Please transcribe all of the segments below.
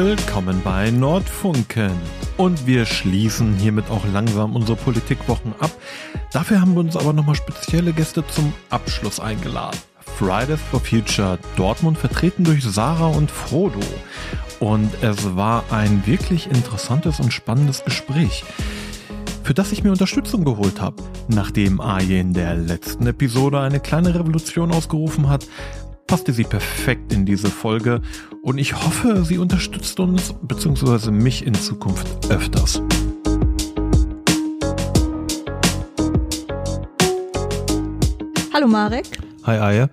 Willkommen bei Nordfunken. Und wir schließen hiermit auch langsam unsere Politikwochen ab. Dafür haben wir uns aber nochmal spezielle Gäste zum Abschluss eingeladen. Fridays for Future Dortmund vertreten durch Sarah und Frodo. Und es war ein wirklich interessantes und spannendes Gespräch, für das ich mir Unterstützung geholt habe. Nachdem Aje in der letzten Episode eine kleine Revolution ausgerufen hat, passte sie perfekt in diese Folge und ich hoffe, sie unterstützt uns bzw. mich in Zukunft öfters. Hallo Marek. Hi Aye.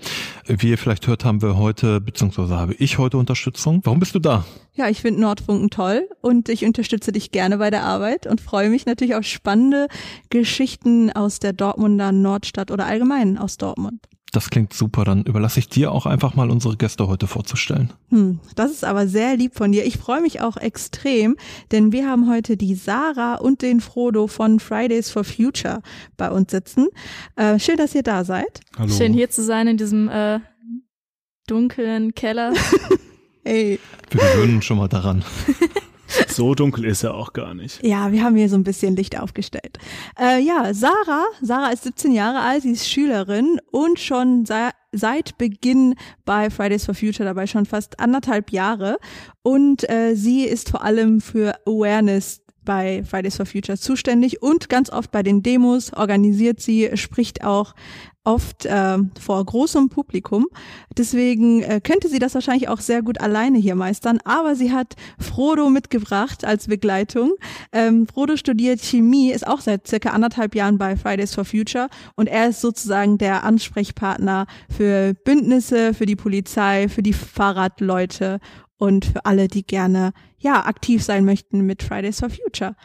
Wie ihr vielleicht hört, haben wir heute, beziehungsweise habe ich heute Unterstützung. Warum bist du da? Ja, ich finde Nordfunken toll und ich unterstütze dich gerne bei der Arbeit und freue mich natürlich auf spannende Geschichten aus der Dortmunder Nordstadt oder allgemein aus Dortmund. Das klingt super. Dann überlasse ich dir auch einfach mal unsere Gäste heute vorzustellen. Hm, das ist aber sehr lieb von dir. Ich freue mich auch extrem, denn wir haben heute die Sarah und den Frodo von Fridays for Future bei uns sitzen. Äh, schön, dass ihr da seid. Hallo. Schön hier zu sein in diesem äh, dunklen Keller. hey. Wir gewöhnen schon mal daran. So dunkel ist er auch gar nicht. Ja, wir haben hier so ein bisschen Licht aufgestellt. Äh, ja, Sarah, Sarah ist 17 Jahre alt, sie ist Schülerin und schon seit Beginn bei Fridays for Future dabei schon fast anderthalb Jahre und äh, sie ist vor allem für Awareness bei Fridays for Future zuständig und ganz oft bei den Demos organisiert sie, spricht auch oft äh, vor großem Publikum. Deswegen äh, könnte sie das wahrscheinlich auch sehr gut alleine hier meistern. Aber sie hat Frodo mitgebracht als Begleitung. Ähm, Frodo studiert Chemie, ist auch seit circa anderthalb Jahren bei Fridays for Future und er ist sozusagen der Ansprechpartner für Bündnisse, für die Polizei, für die Fahrradleute und für alle, die gerne ja aktiv sein möchten mit Fridays for Future.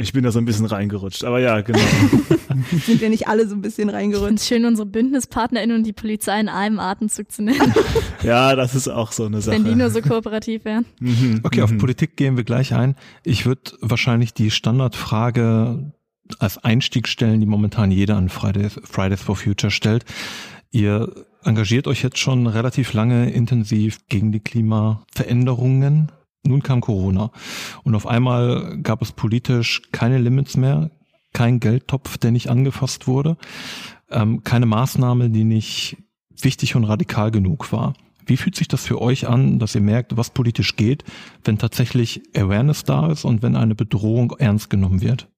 Ich bin da so ein bisschen reingerutscht, aber ja, genau. Sind wir nicht alle so ein bisschen reingerutscht? Ich schön, unsere BündnispartnerInnen und die Polizei in einem Atemzug zu nennen. ja, das ist auch so eine Sache. Wenn die nur so kooperativ wären. Mhm. Okay, auf mhm. Politik gehen wir gleich ein. Ich würde wahrscheinlich die Standardfrage als Einstieg stellen, die momentan jeder an Fridays, Fridays for Future stellt. Ihr engagiert euch jetzt schon relativ lange intensiv gegen die Klimaveränderungen. Nun kam Corona und auf einmal gab es politisch keine Limits mehr, kein Geldtopf, der nicht angefasst wurde, ähm, keine Maßnahme, die nicht wichtig und radikal genug war. Wie fühlt sich das für euch an, dass ihr merkt, was politisch geht, wenn tatsächlich Awareness da ist und wenn eine Bedrohung ernst genommen wird?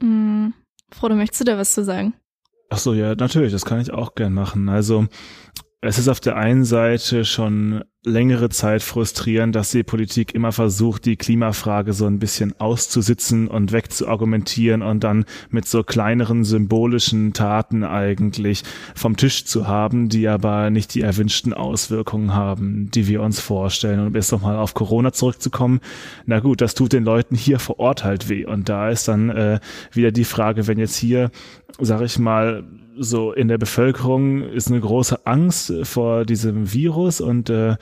Mm, Frodo, möchtest du da was zu sagen? Ach so, ja, natürlich, das kann ich auch gern machen. Also es ist auf der einen Seite schon längere Zeit frustrierend, dass die Politik immer versucht, die Klimafrage so ein bisschen auszusitzen und wegzuargumentieren und dann mit so kleineren symbolischen Taten eigentlich vom Tisch zu haben, die aber nicht die erwünschten Auswirkungen haben, die wir uns vorstellen. Und um jetzt nochmal auf Corona zurückzukommen, na gut, das tut den Leuten hier vor Ort halt weh. Und da ist dann äh, wieder die Frage, wenn jetzt hier, sag ich mal, so in der Bevölkerung ist eine große Angst vor diesem Virus und äh,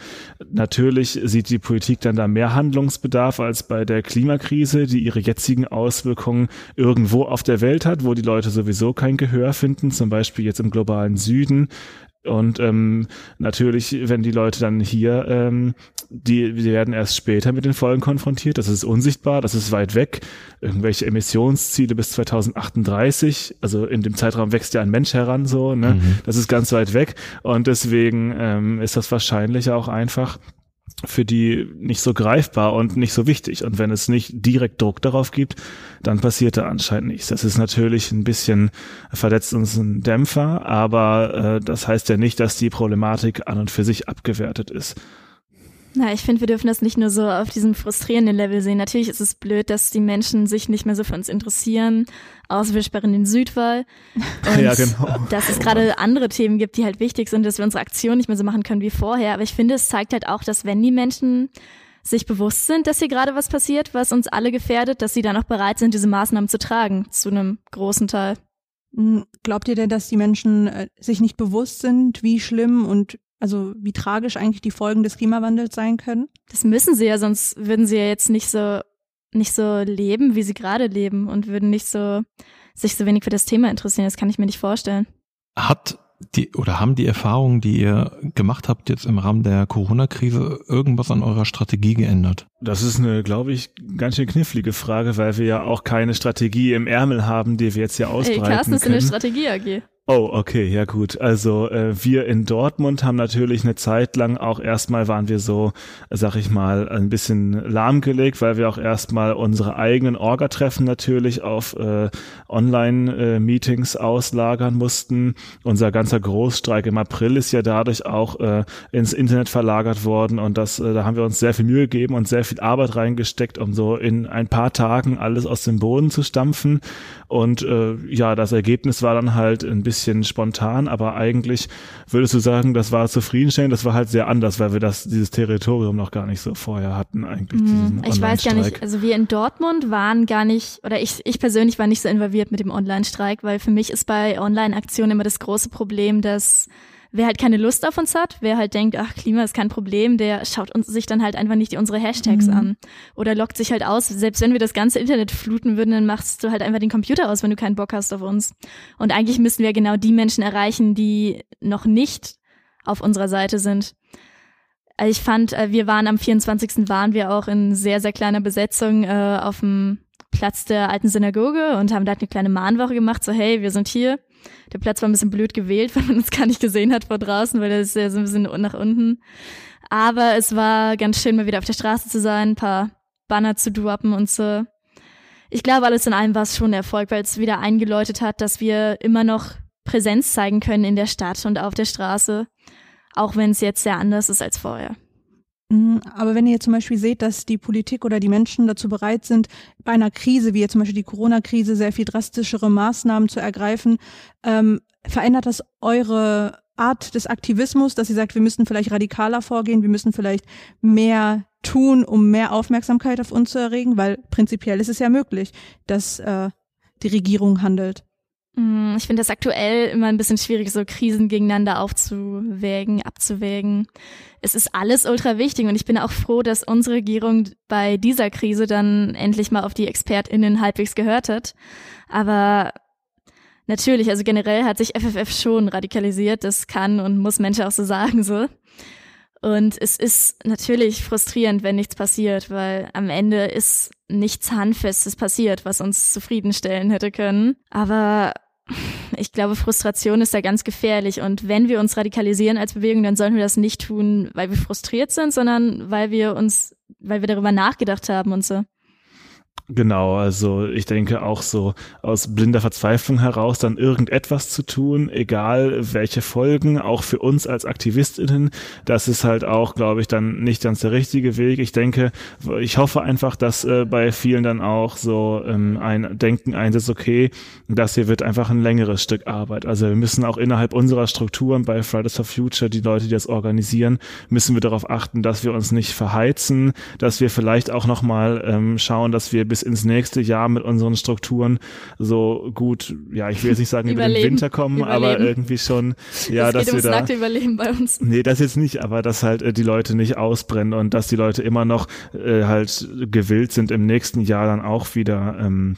natürlich sieht die Politik dann da mehr Handlungsbedarf als bei der Klimakrise, die ihre jetzigen Auswirkungen irgendwo auf der Welt hat, wo die Leute sowieso kein Gehör finden, zum Beispiel jetzt im globalen Süden. Und ähm, natürlich, wenn die Leute dann hier, ähm, die, die werden erst später mit den Folgen konfrontiert. Das ist unsichtbar, das ist weit weg. Irgendwelche Emissionsziele bis 2038, also in dem Zeitraum wächst ja ein Mensch heran, so, ne? Mhm. Das ist ganz weit weg. Und deswegen ähm, ist das wahrscheinlich auch einfach für die nicht so greifbar und nicht so wichtig. Und wenn es nicht direkt Druck darauf gibt, dann passiert da anscheinend nichts. Das ist natürlich ein bisschen verletzt uns ein Dämpfer, aber äh, das heißt ja nicht, dass die Problematik an und für sich abgewertet ist. Na, ich finde, wir dürfen das nicht nur so auf diesem frustrierenden Level sehen. Natürlich ist es blöd, dass die Menschen sich nicht mehr so für uns interessieren, außer wir sperren den Südwall. Und ja, genau. dass es gerade andere Themen gibt, die halt wichtig sind, dass wir unsere Aktion nicht mehr so machen können wie vorher. Aber ich finde, es zeigt halt auch, dass wenn die Menschen sich bewusst sind, dass hier gerade was passiert, was uns alle gefährdet, dass sie dann auch bereit sind, diese Maßnahmen zu tragen, zu einem großen Teil. Hm, glaubt ihr denn, dass die Menschen äh, sich nicht bewusst sind, wie schlimm und also wie tragisch eigentlich die Folgen des Klimawandels sein können? Das müssen sie ja, sonst würden sie ja jetzt nicht so nicht so leben, wie sie gerade leben und würden nicht so sich so wenig für das Thema interessieren. Das kann ich mir nicht vorstellen. Hat die oder haben die Erfahrungen, die ihr gemacht habt jetzt im Rahmen der Corona-Krise, irgendwas an eurer Strategie geändert? Das ist eine, glaube ich, ganz schön knifflige Frage, weil wir ja auch keine Strategie im Ärmel haben, die wir jetzt hier ausbreiten Ey, Carsten ist in der Strategie AG. Oh, okay, ja gut. Also äh, wir in Dortmund haben natürlich eine Zeit lang auch erstmal waren wir so, sag ich mal, ein bisschen lahmgelegt, weil wir auch erstmal unsere eigenen Orga-Treffen natürlich auf äh, Online-Meetings äh, auslagern mussten. Unser ganzer Großstreik im April ist ja dadurch auch äh, ins Internet verlagert worden und das, äh, da haben wir uns sehr viel Mühe gegeben und sehr viel Arbeit reingesteckt, um so in ein paar Tagen alles aus dem Boden zu stampfen. Und äh, ja, das Ergebnis war dann halt ein bisschen spontan, aber eigentlich würdest du sagen, das war zufriedenstellend, das war halt sehr anders, weil wir das, dieses Territorium noch gar nicht so vorher hatten, eigentlich. Mhm. Ich weiß gar nicht, also wir in Dortmund waren gar nicht, oder ich, ich persönlich war nicht so involviert mit dem Online-Streik, weil für mich ist bei Online-Aktionen immer das große Problem, dass wer halt keine Lust auf uns hat, wer halt denkt, ach, Klima ist kein Problem, der schaut uns sich dann halt einfach nicht unsere Hashtags mhm. an oder lockt sich halt aus. Selbst wenn wir das ganze Internet fluten würden, dann machst du halt einfach den Computer aus, wenn du keinen Bock hast auf uns. Und eigentlich müssen wir genau die Menschen erreichen, die noch nicht auf unserer Seite sind. Also ich fand, äh, wir waren am 24. waren wir auch in sehr, sehr kleiner Besetzung äh, auf dem Platz der alten Synagoge und haben da eine kleine Mahnwoche gemacht, so hey, wir sind hier der Platz war ein bisschen blöd gewählt, weil man uns gar nicht gesehen hat vor draußen, weil er ist ja so ein bisschen nach unten. Aber es war ganz schön, mal wieder auf der Straße zu sein, ein paar Banner zu droppen und so. Ich glaube, alles in allem war es schon ein Erfolg, weil es wieder eingeläutet hat, dass wir immer noch Präsenz zeigen können in der Stadt und auf der Straße, auch wenn es jetzt sehr anders ist als vorher. Mhm, aber wenn ihr zum Beispiel seht, dass die Politik oder die Menschen dazu bereit sind, bei einer Krise, wie jetzt zum Beispiel die Corona-Krise, sehr viel drastischere Maßnahmen zu ergreifen, ähm, verändert das eure Art des Aktivismus, dass ihr sagt, wir müssen vielleicht radikaler vorgehen, wir müssen vielleicht mehr tun, um mehr Aufmerksamkeit auf uns zu erregen, weil prinzipiell ist es ja möglich, dass äh, die Regierung handelt. Mm, ich finde das aktuell immer ein bisschen schwierig, so Krisen gegeneinander aufzuwägen, abzuwägen. Es ist alles ultra wichtig und ich bin auch froh, dass unsere Regierung bei dieser Krise dann endlich mal auf die ExpertInnen halbwegs gehört hat. Aber natürlich, also generell hat sich FFF schon radikalisiert. Das kann und muss Menschen auch so sagen, so. Und es ist natürlich frustrierend, wenn nichts passiert, weil am Ende ist nichts Handfestes passiert, was uns zufriedenstellen hätte können. Aber ich glaube, Frustration ist da ganz gefährlich. Und wenn wir uns radikalisieren als Bewegung, dann sollten wir das nicht tun, weil wir frustriert sind, sondern weil wir uns, weil wir darüber nachgedacht haben und so. Genau, also ich denke auch so aus blinder Verzweiflung heraus dann irgendetwas zu tun, egal welche Folgen, auch für uns als AktivistInnen, das ist halt auch, glaube ich, dann nicht ganz der richtige Weg. Ich denke, ich hoffe einfach, dass äh, bei vielen dann auch so ähm, ein Denken einsetzt, okay, das hier wird einfach ein längeres Stück Arbeit. Also wir müssen auch innerhalb unserer Strukturen bei Fridays for Future, die Leute, die das organisieren, müssen wir darauf achten, dass wir uns nicht verheizen, dass wir vielleicht auch nochmal ähm, schauen, dass wir bis bis ins nächste Jahr mit unseren Strukturen so gut, ja, ich will jetzt nicht sagen über den Winter kommen, Überleben. aber irgendwie schon, ja, das dass wir da. Nackte Überleben bei uns. Nee, das jetzt nicht, aber dass halt äh, die Leute nicht ausbrennen und dass die Leute immer noch äh, halt gewillt sind, im nächsten Jahr dann auch wieder ähm,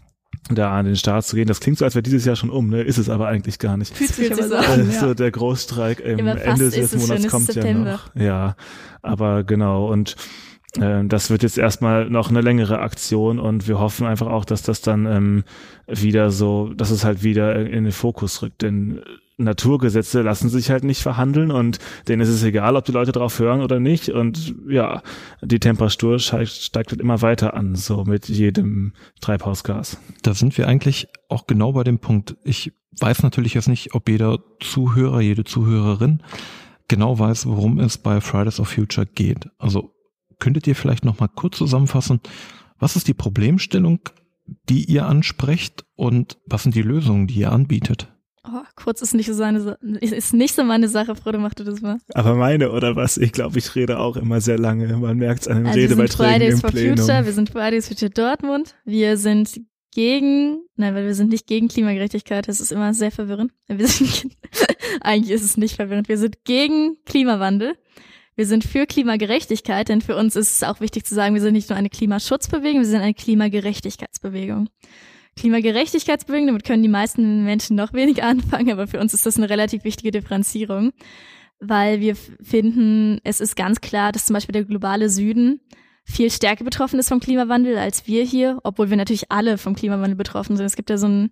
da an den Start zu gehen. Das klingt so, als wäre dieses Jahr schon um, ne? Ist es aber eigentlich gar nicht. Fühlt sich aber so an. So der Großstreik im Ende des Monats kommt September. ja noch. Ja, aber genau und äh, das wird jetzt erstmal noch eine längere Aktion und wir hoffen einfach auch, dass das dann ähm, wieder so, dass es halt wieder in den Fokus rückt, denn Naturgesetze lassen sich halt nicht verhandeln und denen ist es egal, ob die Leute drauf hören oder nicht und ja, die Temperatur steigt, steigt halt immer weiter an, so mit jedem Treibhausgas. Da sind wir eigentlich auch genau bei dem Punkt. Ich weiß natürlich jetzt nicht, ob jeder Zuhörer, jede Zuhörerin genau weiß, worum es bei Fridays of Future geht. Also könntet ihr vielleicht noch mal kurz zusammenfassen, was ist die Problemstellung, die ihr ansprecht und was sind die Lösungen, die ihr anbietet? Oh, kurz ist nicht so seine ist nicht so meine Sache, Frodo, mach du das mal. Aber meine oder was? Ich glaube, ich rede auch immer sehr lange. Man merkt es an den also Redebeiträgen wir sind Fridays for Plenum. Future, wir sind Fridays for Future Dortmund. Wir sind gegen, nein, weil wir sind nicht gegen Klimagerechtigkeit, das ist immer sehr verwirrend. Wir sind, eigentlich ist es nicht verwirrend. Wir sind gegen Klimawandel. Wir sind für Klimagerechtigkeit, denn für uns ist es auch wichtig zu sagen, wir sind nicht nur eine Klimaschutzbewegung, wir sind eine Klimagerechtigkeitsbewegung. Klimagerechtigkeitsbewegung, damit können die meisten Menschen noch wenig anfangen, aber für uns ist das eine relativ wichtige Differenzierung, weil wir finden, es ist ganz klar, dass zum Beispiel der globale Süden viel stärker betroffen ist vom Klimawandel als wir hier, obwohl wir natürlich alle vom Klimawandel betroffen sind. Es gibt ja so, ein,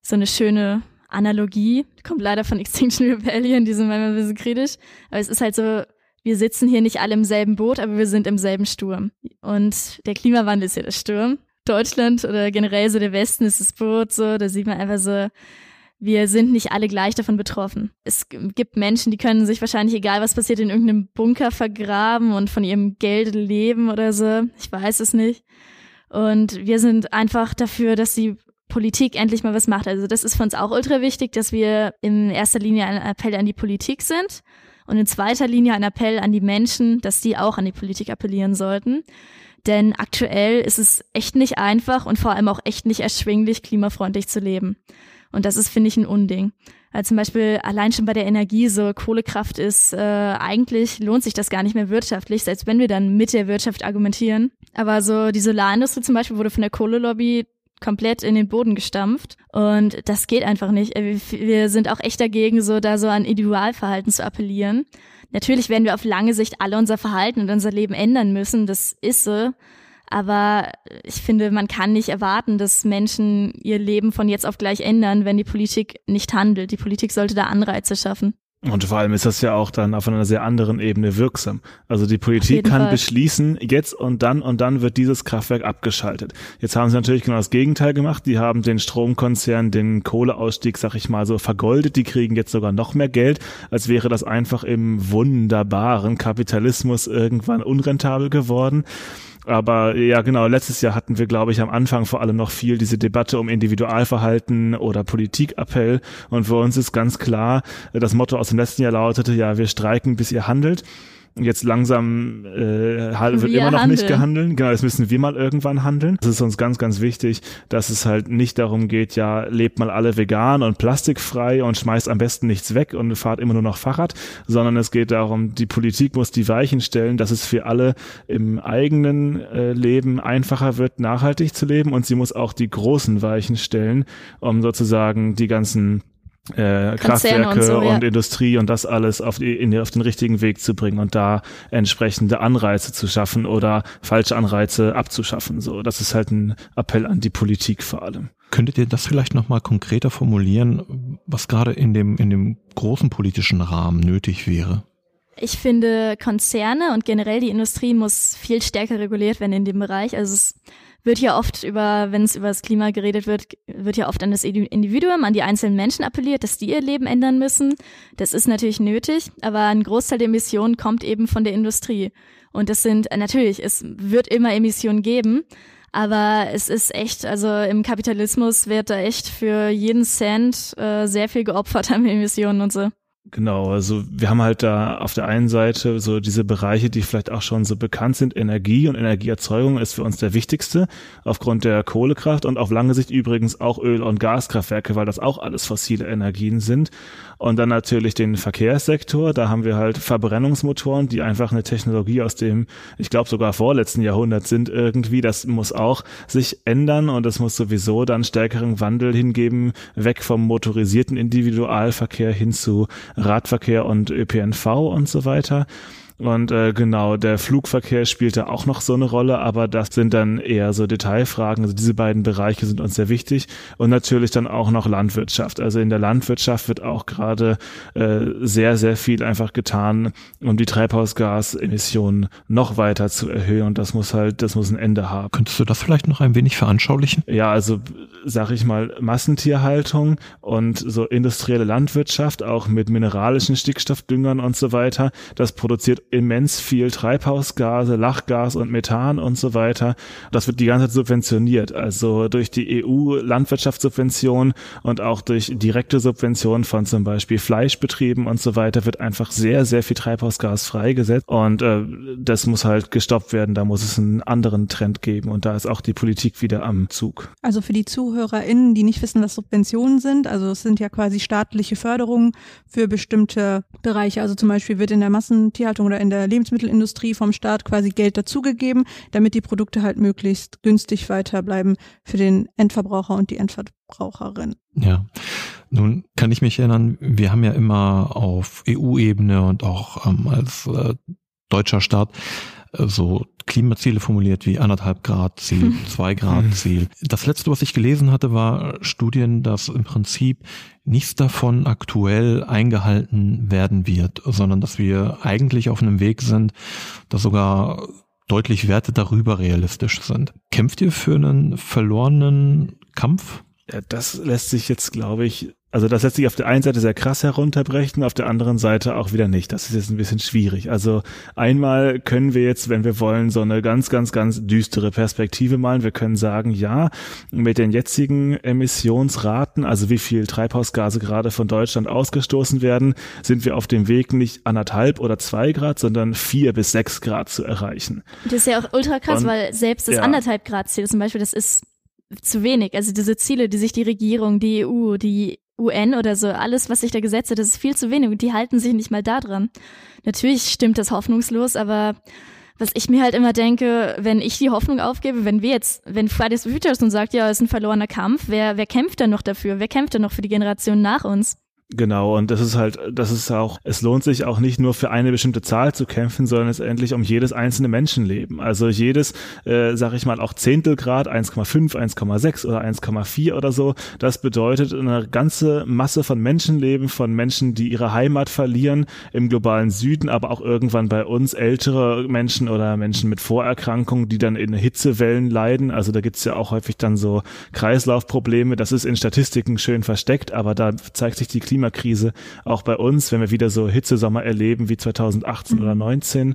so eine schöne Analogie, kommt leider von Extinction Rebellion, die sind manchmal ein bisschen kritisch, aber es ist halt so, wir sitzen hier nicht alle im selben Boot, aber wir sind im selben Sturm. Und der Klimawandel ist ja der Sturm. Deutschland oder generell so der Westen ist das Boot, so, da sieht man einfach so, wir sind nicht alle gleich davon betroffen. Es gibt Menschen, die können sich wahrscheinlich, egal was passiert, in irgendeinem Bunker vergraben und von ihrem Geld leben oder so. Ich weiß es nicht. Und wir sind einfach dafür, dass die Politik endlich mal was macht. Also das ist für uns auch ultra wichtig, dass wir in erster Linie ein Appell an die Politik sind und in zweiter Linie ein Appell an die Menschen, dass die auch an die Politik appellieren sollten. Denn aktuell ist es echt nicht einfach und vor allem auch echt nicht erschwinglich, klimafreundlich zu leben. Und das ist, finde ich, ein Unding. Also zum Beispiel allein schon bei der Energie so Kohlekraft ist, äh, eigentlich lohnt sich das gar nicht mehr wirtschaftlich, selbst wenn wir dann mit der Wirtschaft argumentieren. Aber so die Solarindustrie zum Beispiel wurde von der Kohlelobby komplett in den Boden gestampft und das geht einfach nicht. Äh, wir sind auch echt dagegen, so da so an Individualverhalten zu appellieren. Natürlich werden wir auf lange Sicht alle unser Verhalten und unser Leben ändern müssen, das ist so. Aber ich finde, man kann nicht erwarten, dass Menschen ihr Leben von jetzt auf gleich ändern, wenn die Politik nicht handelt. Die Politik sollte da Anreize schaffen. Und vor allem ist das ja auch dann auf einer sehr anderen Ebene wirksam. Also die Politik kann Fall. beschließen, jetzt und dann und dann wird dieses Kraftwerk abgeschaltet. Jetzt haben sie natürlich genau das Gegenteil gemacht. Die haben den Stromkonzern, den Kohleausstieg, sag ich mal so, vergoldet. Die kriegen jetzt sogar noch mehr Geld, als wäre das einfach im wunderbaren Kapitalismus irgendwann unrentabel geworden. Aber ja, genau, letztes Jahr hatten wir, glaube ich, am Anfang vor allem noch viel diese Debatte um Individualverhalten oder Politikappell. Und für uns ist ganz klar, das Motto aus dem letzten Jahr lautete, ja, wir streiken, bis ihr handelt. Jetzt langsam äh, wird wir immer noch handeln. nicht gehandelt. Genau, jetzt müssen wir mal irgendwann handeln. Es ist uns ganz, ganz wichtig, dass es halt nicht darum geht, ja, lebt mal alle vegan und plastikfrei und schmeißt am besten nichts weg und fahrt immer nur noch Fahrrad, sondern es geht darum, die Politik muss die Weichen stellen, dass es für alle im eigenen äh, Leben einfacher wird, nachhaltig zu leben und sie muss auch die großen Weichen stellen, um sozusagen die ganzen äh, Kraftwerke und, so, ja. und, Industrie und das alles auf, die, in, auf den richtigen Weg zu bringen und da entsprechende Anreize zu schaffen oder falsche Anreize abzuschaffen. So, das ist halt ein Appell an die Politik vor allem. Könntet ihr das vielleicht nochmal konkreter formulieren, was gerade in dem, in dem großen politischen Rahmen nötig wäre? Ich finde, Konzerne und generell die Industrie muss viel stärker reguliert werden in dem Bereich. Also es wird ja oft über, wenn es über das Klima geredet wird, wird ja oft an das Individuum, an die einzelnen Menschen appelliert, dass die ihr Leben ändern müssen. Das ist natürlich nötig, aber ein Großteil der Emissionen kommt eben von der Industrie. Und das sind, natürlich, es wird immer Emissionen geben, aber es ist echt, also im Kapitalismus wird da echt für jeden Cent äh, sehr viel geopfert an Emissionen und so. Genau, also wir haben halt da auf der einen Seite so diese Bereiche, die vielleicht auch schon so bekannt sind. Energie und Energieerzeugung ist für uns der wichtigste aufgrund der Kohlekraft und auf lange Sicht übrigens auch Öl- und Gaskraftwerke, weil das auch alles fossile Energien sind. Und dann natürlich den Verkehrssektor. Da haben wir halt Verbrennungsmotoren, die einfach eine Technologie aus dem, ich glaube sogar vorletzten Jahrhundert sind irgendwie. Das muss auch sich ändern und es muss sowieso dann stärkeren Wandel hingeben, weg vom motorisierten Individualverkehr hin zu Radverkehr und ÖPNV und so weiter. Und äh, genau, der Flugverkehr spielt da auch noch so eine Rolle, aber das sind dann eher so Detailfragen. Also diese beiden Bereiche sind uns sehr wichtig. Und natürlich dann auch noch Landwirtschaft. Also in der Landwirtschaft wird auch gerade äh, sehr, sehr viel einfach getan, um die Treibhausgasemissionen noch weiter zu erhöhen. Und das muss halt, das muss ein Ende haben. Könntest du das vielleicht noch ein wenig veranschaulichen? Ja, also sag ich mal, Massentierhaltung und so industrielle Landwirtschaft, auch mit mineralischen Stickstoffdüngern und so weiter, das produziert immens viel Treibhausgase, Lachgas und Methan und so weiter. Das wird die ganze Zeit subventioniert, also durch die EU-Landwirtschaftssubvention und auch durch direkte Subventionen von zum Beispiel Fleischbetrieben und so weiter wird einfach sehr, sehr viel Treibhausgas freigesetzt und äh, das muss halt gestoppt werden. Da muss es einen anderen Trend geben und da ist auch die Politik wieder am Zug. Also für die ZuhörerInnen, die nicht wissen, was Subventionen sind, also es sind ja quasi staatliche Förderungen für bestimmte Bereiche. Also zum Beispiel wird in der Massentierhaltung oder in der Lebensmittelindustrie vom Staat quasi Geld dazugegeben, damit die Produkte halt möglichst günstig weiterbleiben für den Endverbraucher und die Endverbraucherin. Ja, nun kann ich mich erinnern, wir haben ja immer auf EU-Ebene und auch ähm, als äh, deutscher Staat äh, so Klimaziele formuliert wie anderthalb Grad Ziel, zwei Grad. Ziel. Das letzte, was ich gelesen hatte, war Studien, dass im Prinzip nichts davon aktuell eingehalten werden wird, sondern dass wir eigentlich auf einem Weg sind, dass sogar deutlich Werte darüber realistisch sind. Kämpft ihr für einen verlorenen Kampf? Das lässt sich jetzt, glaube ich, also das lässt sich auf der einen Seite sehr krass herunterbrechen, auf der anderen Seite auch wieder nicht. Das ist jetzt ein bisschen schwierig. Also einmal können wir jetzt, wenn wir wollen, so eine ganz, ganz, ganz düstere Perspektive malen. Wir können sagen, ja, mit den jetzigen Emissionsraten, also wie viel Treibhausgase gerade von Deutschland ausgestoßen werden, sind wir auf dem Weg nicht anderthalb oder zwei Grad, sondern vier bis sechs Grad zu erreichen. Das ist ja auch ultra krass, Und, weil selbst das ja. anderthalb Grad Ziel zum Beispiel, das ist zu wenig. Also diese Ziele, die sich die Regierung, die EU, die UN oder so, alles, was sich da gesetzt hat, das ist viel zu wenig und die halten sich nicht mal da dran. Natürlich stimmt das hoffnungslos, aber was ich mir halt immer denke, wenn ich die Hoffnung aufgebe, wenn wir jetzt, wenn Fridays for Future und sagt, ja, es ist ein verlorener Kampf, wer, wer kämpft denn noch dafür? Wer kämpft denn noch für die Generation nach uns? Genau, und das ist halt, das ist auch, es lohnt sich auch nicht nur für eine bestimmte Zahl zu kämpfen, sondern es endlich um jedes einzelne Menschenleben. Also jedes, äh, sag ich mal, auch Zehntelgrad, 1,5, 1,6 oder 1,4 oder so, das bedeutet eine ganze Masse von Menschenleben, von Menschen, die ihre Heimat verlieren im globalen Süden, aber auch irgendwann bei uns ältere Menschen oder Menschen mit Vorerkrankungen, die dann in Hitzewellen leiden. Also da gibt's ja auch häufig dann so Kreislaufprobleme. Das ist in Statistiken schön versteckt, aber da zeigt sich die Klima Klimakrise auch bei uns, wenn wir wieder so Hitzesommer erleben wie 2018 mhm. oder 19.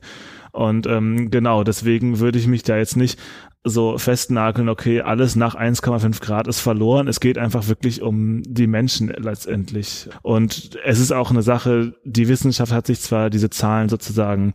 Und ähm, genau, deswegen würde ich mich da jetzt nicht so festnageln, okay, alles nach 1,5 Grad ist verloren. Es geht einfach wirklich um die Menschen letztendlich. Und es ist auch eine Sache, die Wissenschaft hat sich zwar diese Zahlen sozusagen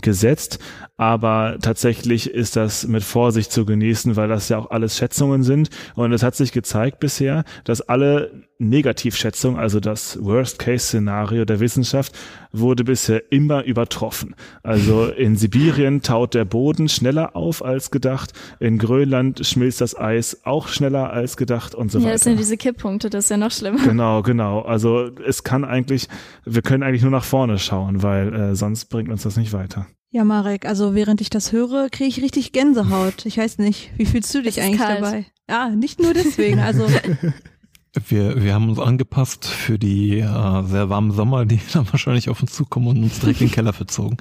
gesetzt, aber tatsächlich ist das mit Vorsicht zu genießen, weil das ja auch alles Schätzungen sind. Und es hat sich gezeigt bisher, dass alle Negativschätzungen, also das Worst-Case-Szenario der Wissenschaft, wurde bisher immer übertroffen. Also in Sibirien taut der Boden schneller auf als gedacht, in Grönland schmilzt das Eis auch schneller als gedacht und so ja, weiter. Ja, das sind diese Kipppunkte, das ist ja noch schlimmer. Genau, genau. Also es kann eigentlich, wir können eigentlich nur nach vorne schauen, weil äh, sonst bringt uns das nicht weiter. Ja, Marek, also während ich das höre, kriege ich richtig Gänsehaut. Ich weiß nicht, wie fühlst du dich eigentlich kalt. dabei? Ja, nicht nur deswegen, also. Wir, wir haben uns angepasst für die äh, sehr warmen Sommer, die dann wahrscheinlich auf uns zukommen und uns direkt in den Keller verzogen.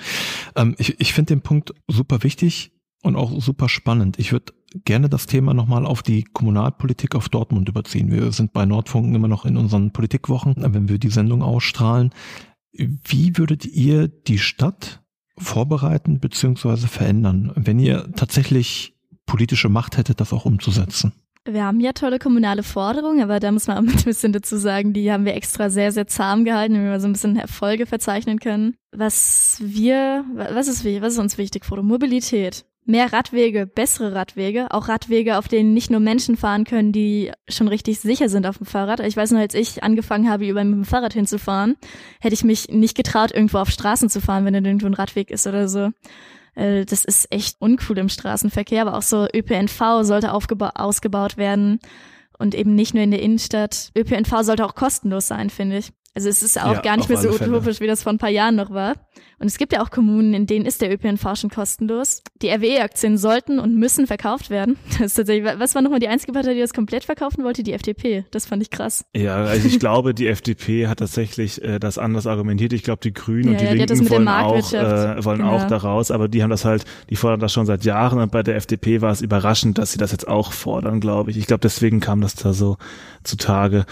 Ähm, ich ich finde den Punkt super wichtig und auch super spannend. Ich würde gerne das Thema nochmal auf die Kommunalpolitik auf Dortmund überziehen. Wir sind bei Nordfunken immer noch in unseren Politikwochen, wenn wir die Sendung ausstrahlen. Wie würdet ihr die Stadt vorbereiten beziehungsweise verändern, wenn ihr tatsächlich politische Macht hättet, das auch umzusetzen? Wir haben ja tolle kommunale Forderungen, aber da muss man auch ein bisschen dazu sagen, die haben wir extra sehr, sehr zahm gehalten, damit wir so ein bisschen Erfolge verzeichnen können. Was wir, was ist, was ist uns wichtig, Foto? Mobilität. Mehr Radwege, bessere Radwege, auch Radwege, auf denen nicht nur Menschen fahren können, die schon richtig sicher sind auf dem Fahrrad. Ich weiß noch, als ich angefangen habe, über mit dem Fahrrad hinzufahren, hätte ich mich nicht getraut, irgendwo auf Straßen zu fahren, wenn da irgendwo ein Radweg ist oder so. Äh, das ist echt uncool im Straßenverkehr, aber auch so ÖPNV sollte ausgebaut werden und eben nicht nur in der Innenstadt. ÖPNV sollte auch kostenlos sein, finde ich. Also es ist auch ja, gar nicht mehr so utopisch, wie das vor ein paar Jahren noch war. Und es gibt ja auch Kommunen, in denen ist der ÖPNV schon kostenlos. Die RWE-Aktien sollten und müssen verkauft werden. Das ist tatsächlich, was war nochmal die einzige Partei, die das komplett verkaufen wollte? Die FDP. Das fand ich krass. Ja, also ich glaube, die FDP hat tatsächlich äh, das anders argumentiert. Ich glaube, die Grünen ja, und die ja, Linken wollen, auch, äh, wollen genau. auch da raus, aber die haben das halt, die fordern das schon seit Jahren und bei der FDP war es überraschend, dass sie das jetzt auch fordern, glaube ich. Ich glaube, deswegen kam das da so zutage.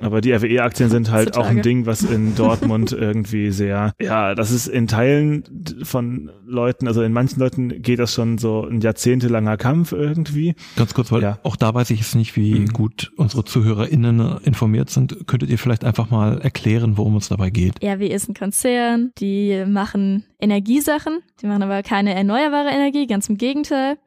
Aber die RWE-Aktien sind halt auch ein Ding, was in Dortmund irgendwie sehr, ja, das ist in Teilen von Leuten, also in manchen Leuten geht das schon so ein jahrzehntelanger Kampf irgendwie. Ganz kurz, weil ja. auch da weiß ich jetzt nicht, wie mhm. gut unsere ZuhörerInnen informiert sind. Könntet ihr vielleicht einfach mal erklären, worum es dabei geht? RWE ist ein Konzern, die machen Energiesachen, die machen aber keine erneuerbare Energie, ganz im Gegenteil.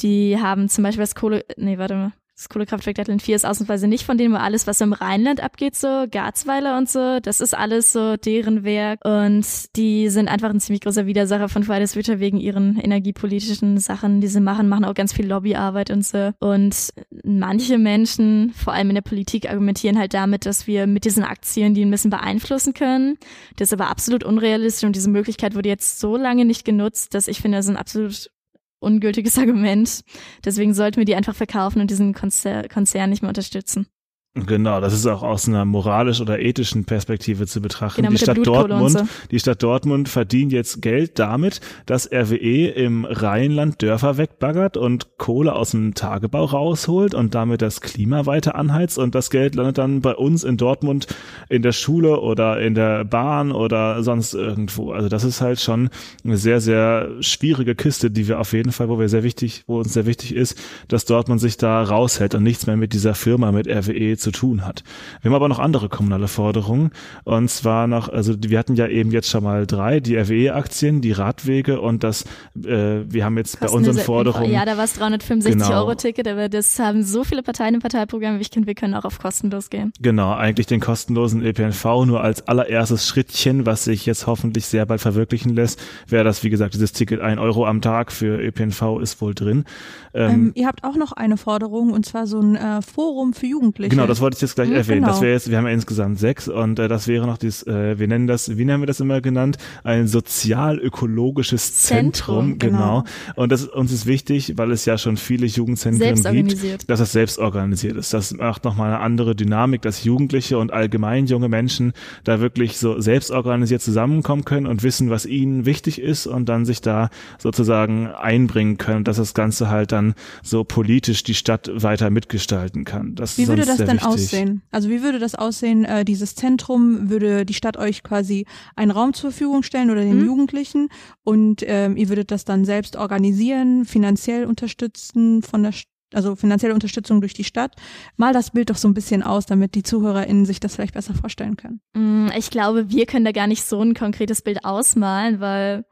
Die haben zum Beispiel das Kohle, nee, warte mal, Das Kohlekraftwerk Datteln 4 ist ausnahmsweise nicht von denen, wo alles, was im Rheinland abgeht, so Garzweiler und so, das ist alles so deren Werk. Und die sind einfach ein ziemlich großer Widersacher von Fridays Future wegen ihren energiepolitischen Sachen, die sie machen, machen auch ganz viel Lobbyarbeit und so. Und manche Menschen, vor allem in der Politik, argumentieren halt damit, dass wir mit diesen Aktien die ein bisschen beeinflussen können. Das ist aber absolut unrealistisch und diese Möglichkeit wurde jetzt so lange nicht genutzt, dass ich finde, das ist ein absolut ungültiges Argument. Deswegen sollten wir die einfach verkaufen und diesen Konzer Konzern nicht mehr unterstützen. Genau, das ist auch aus einer moralisch oder ethischen Perspektive zu betrachten. Genau, die Stadt Dortmund, die Stadt Dortmund verdient jetzt Geld damit, dass RWE im Rheinland Dörfer wegbaggert und Kohle aus dem Tagebau rausholt und damit das Klima weiter anheizt und das Geld landet dann bei uns in Dortmund in der Schule oder in der Bahn oder sonst irgendwo. Also das ist halt schon eine sehr, sehr schwierige Kiste, die wir auf jeden Fall, wo wir sehr wichtig, wo uns sehr wichtig ist, dass Dortmund sich da raushält und nichts mehr mit dieser Firma, mit RWE zu tun hat. Wir haben aber noch andere kommunale Forderungen und zwar noch, also wir hatten ja eben jetzt schon mal drei, die RWE-Aktien, die Radwege und das, äh, wir haben jetzt bei unseren Forderungen. Ja, da war es 365 genau. Euro Ticket, aber das haben so viele Parteien im Parteiprogramm, ich finde, wir können auch auf kostenlos gehen. Genau, eigentlich den kostenlosen ÖPNV nur als allererstes Schrittchen, was sich jetzt hoffentlich sehr bald verwirklichen lässt, wäre das, wie gesagt, dieses Ticket ein Euro am Tag für ÖPNV ist wohl drin. Ähm, ähm, ihr habt auch noch eine Forderung und zwar so ein äh, Forum für Jugendliche. Genau, das wollte ich jetzt gleich erwähnen. Genau. Das wäre jetzt, wir haben ja insgesamt sechs und äh, das wäre noch dieses, äh, wir nennen das, wie nennen wir das immer genannt? Ein sozial-ökologisches Zentrum, Zentrum genau. genau. Und das uns ist wichtig, weil es ja schon viele Jugendzentren gibt, dass das selbst organisiert ist. Das macht nochmal eine andere Dynamik, dass Jugendliche und allgemein junge Menschen da wirklich so selbst organisiert zusammenkommen können und wissen, was ihnen wichtig ist und dann sich da sozusagen einbringen können, dass das Ganze halt dann so politisch die Stadt weiter mitgestalten kann. Das wie würde das denn wichtig. aussehen? Also wie würde das aussehen, äh, dieses Zentrum, würde die Stadt euch quasi einen Raum zur Verfügung stellen oder den mhm. Jugendlichen und ähm, ihr würdet das dann selbst organisieren, finanziell unterstützen von der also finanzielle Unterstützung durch die Stadt. Mal das Bild doch so ein bisschen aus, damit die ZuhörerInnen sich das vielleicht besser vorstellen können. Mm, ich glaube, wir können da gar nicht so ein konkretes Bild ausmalen, weil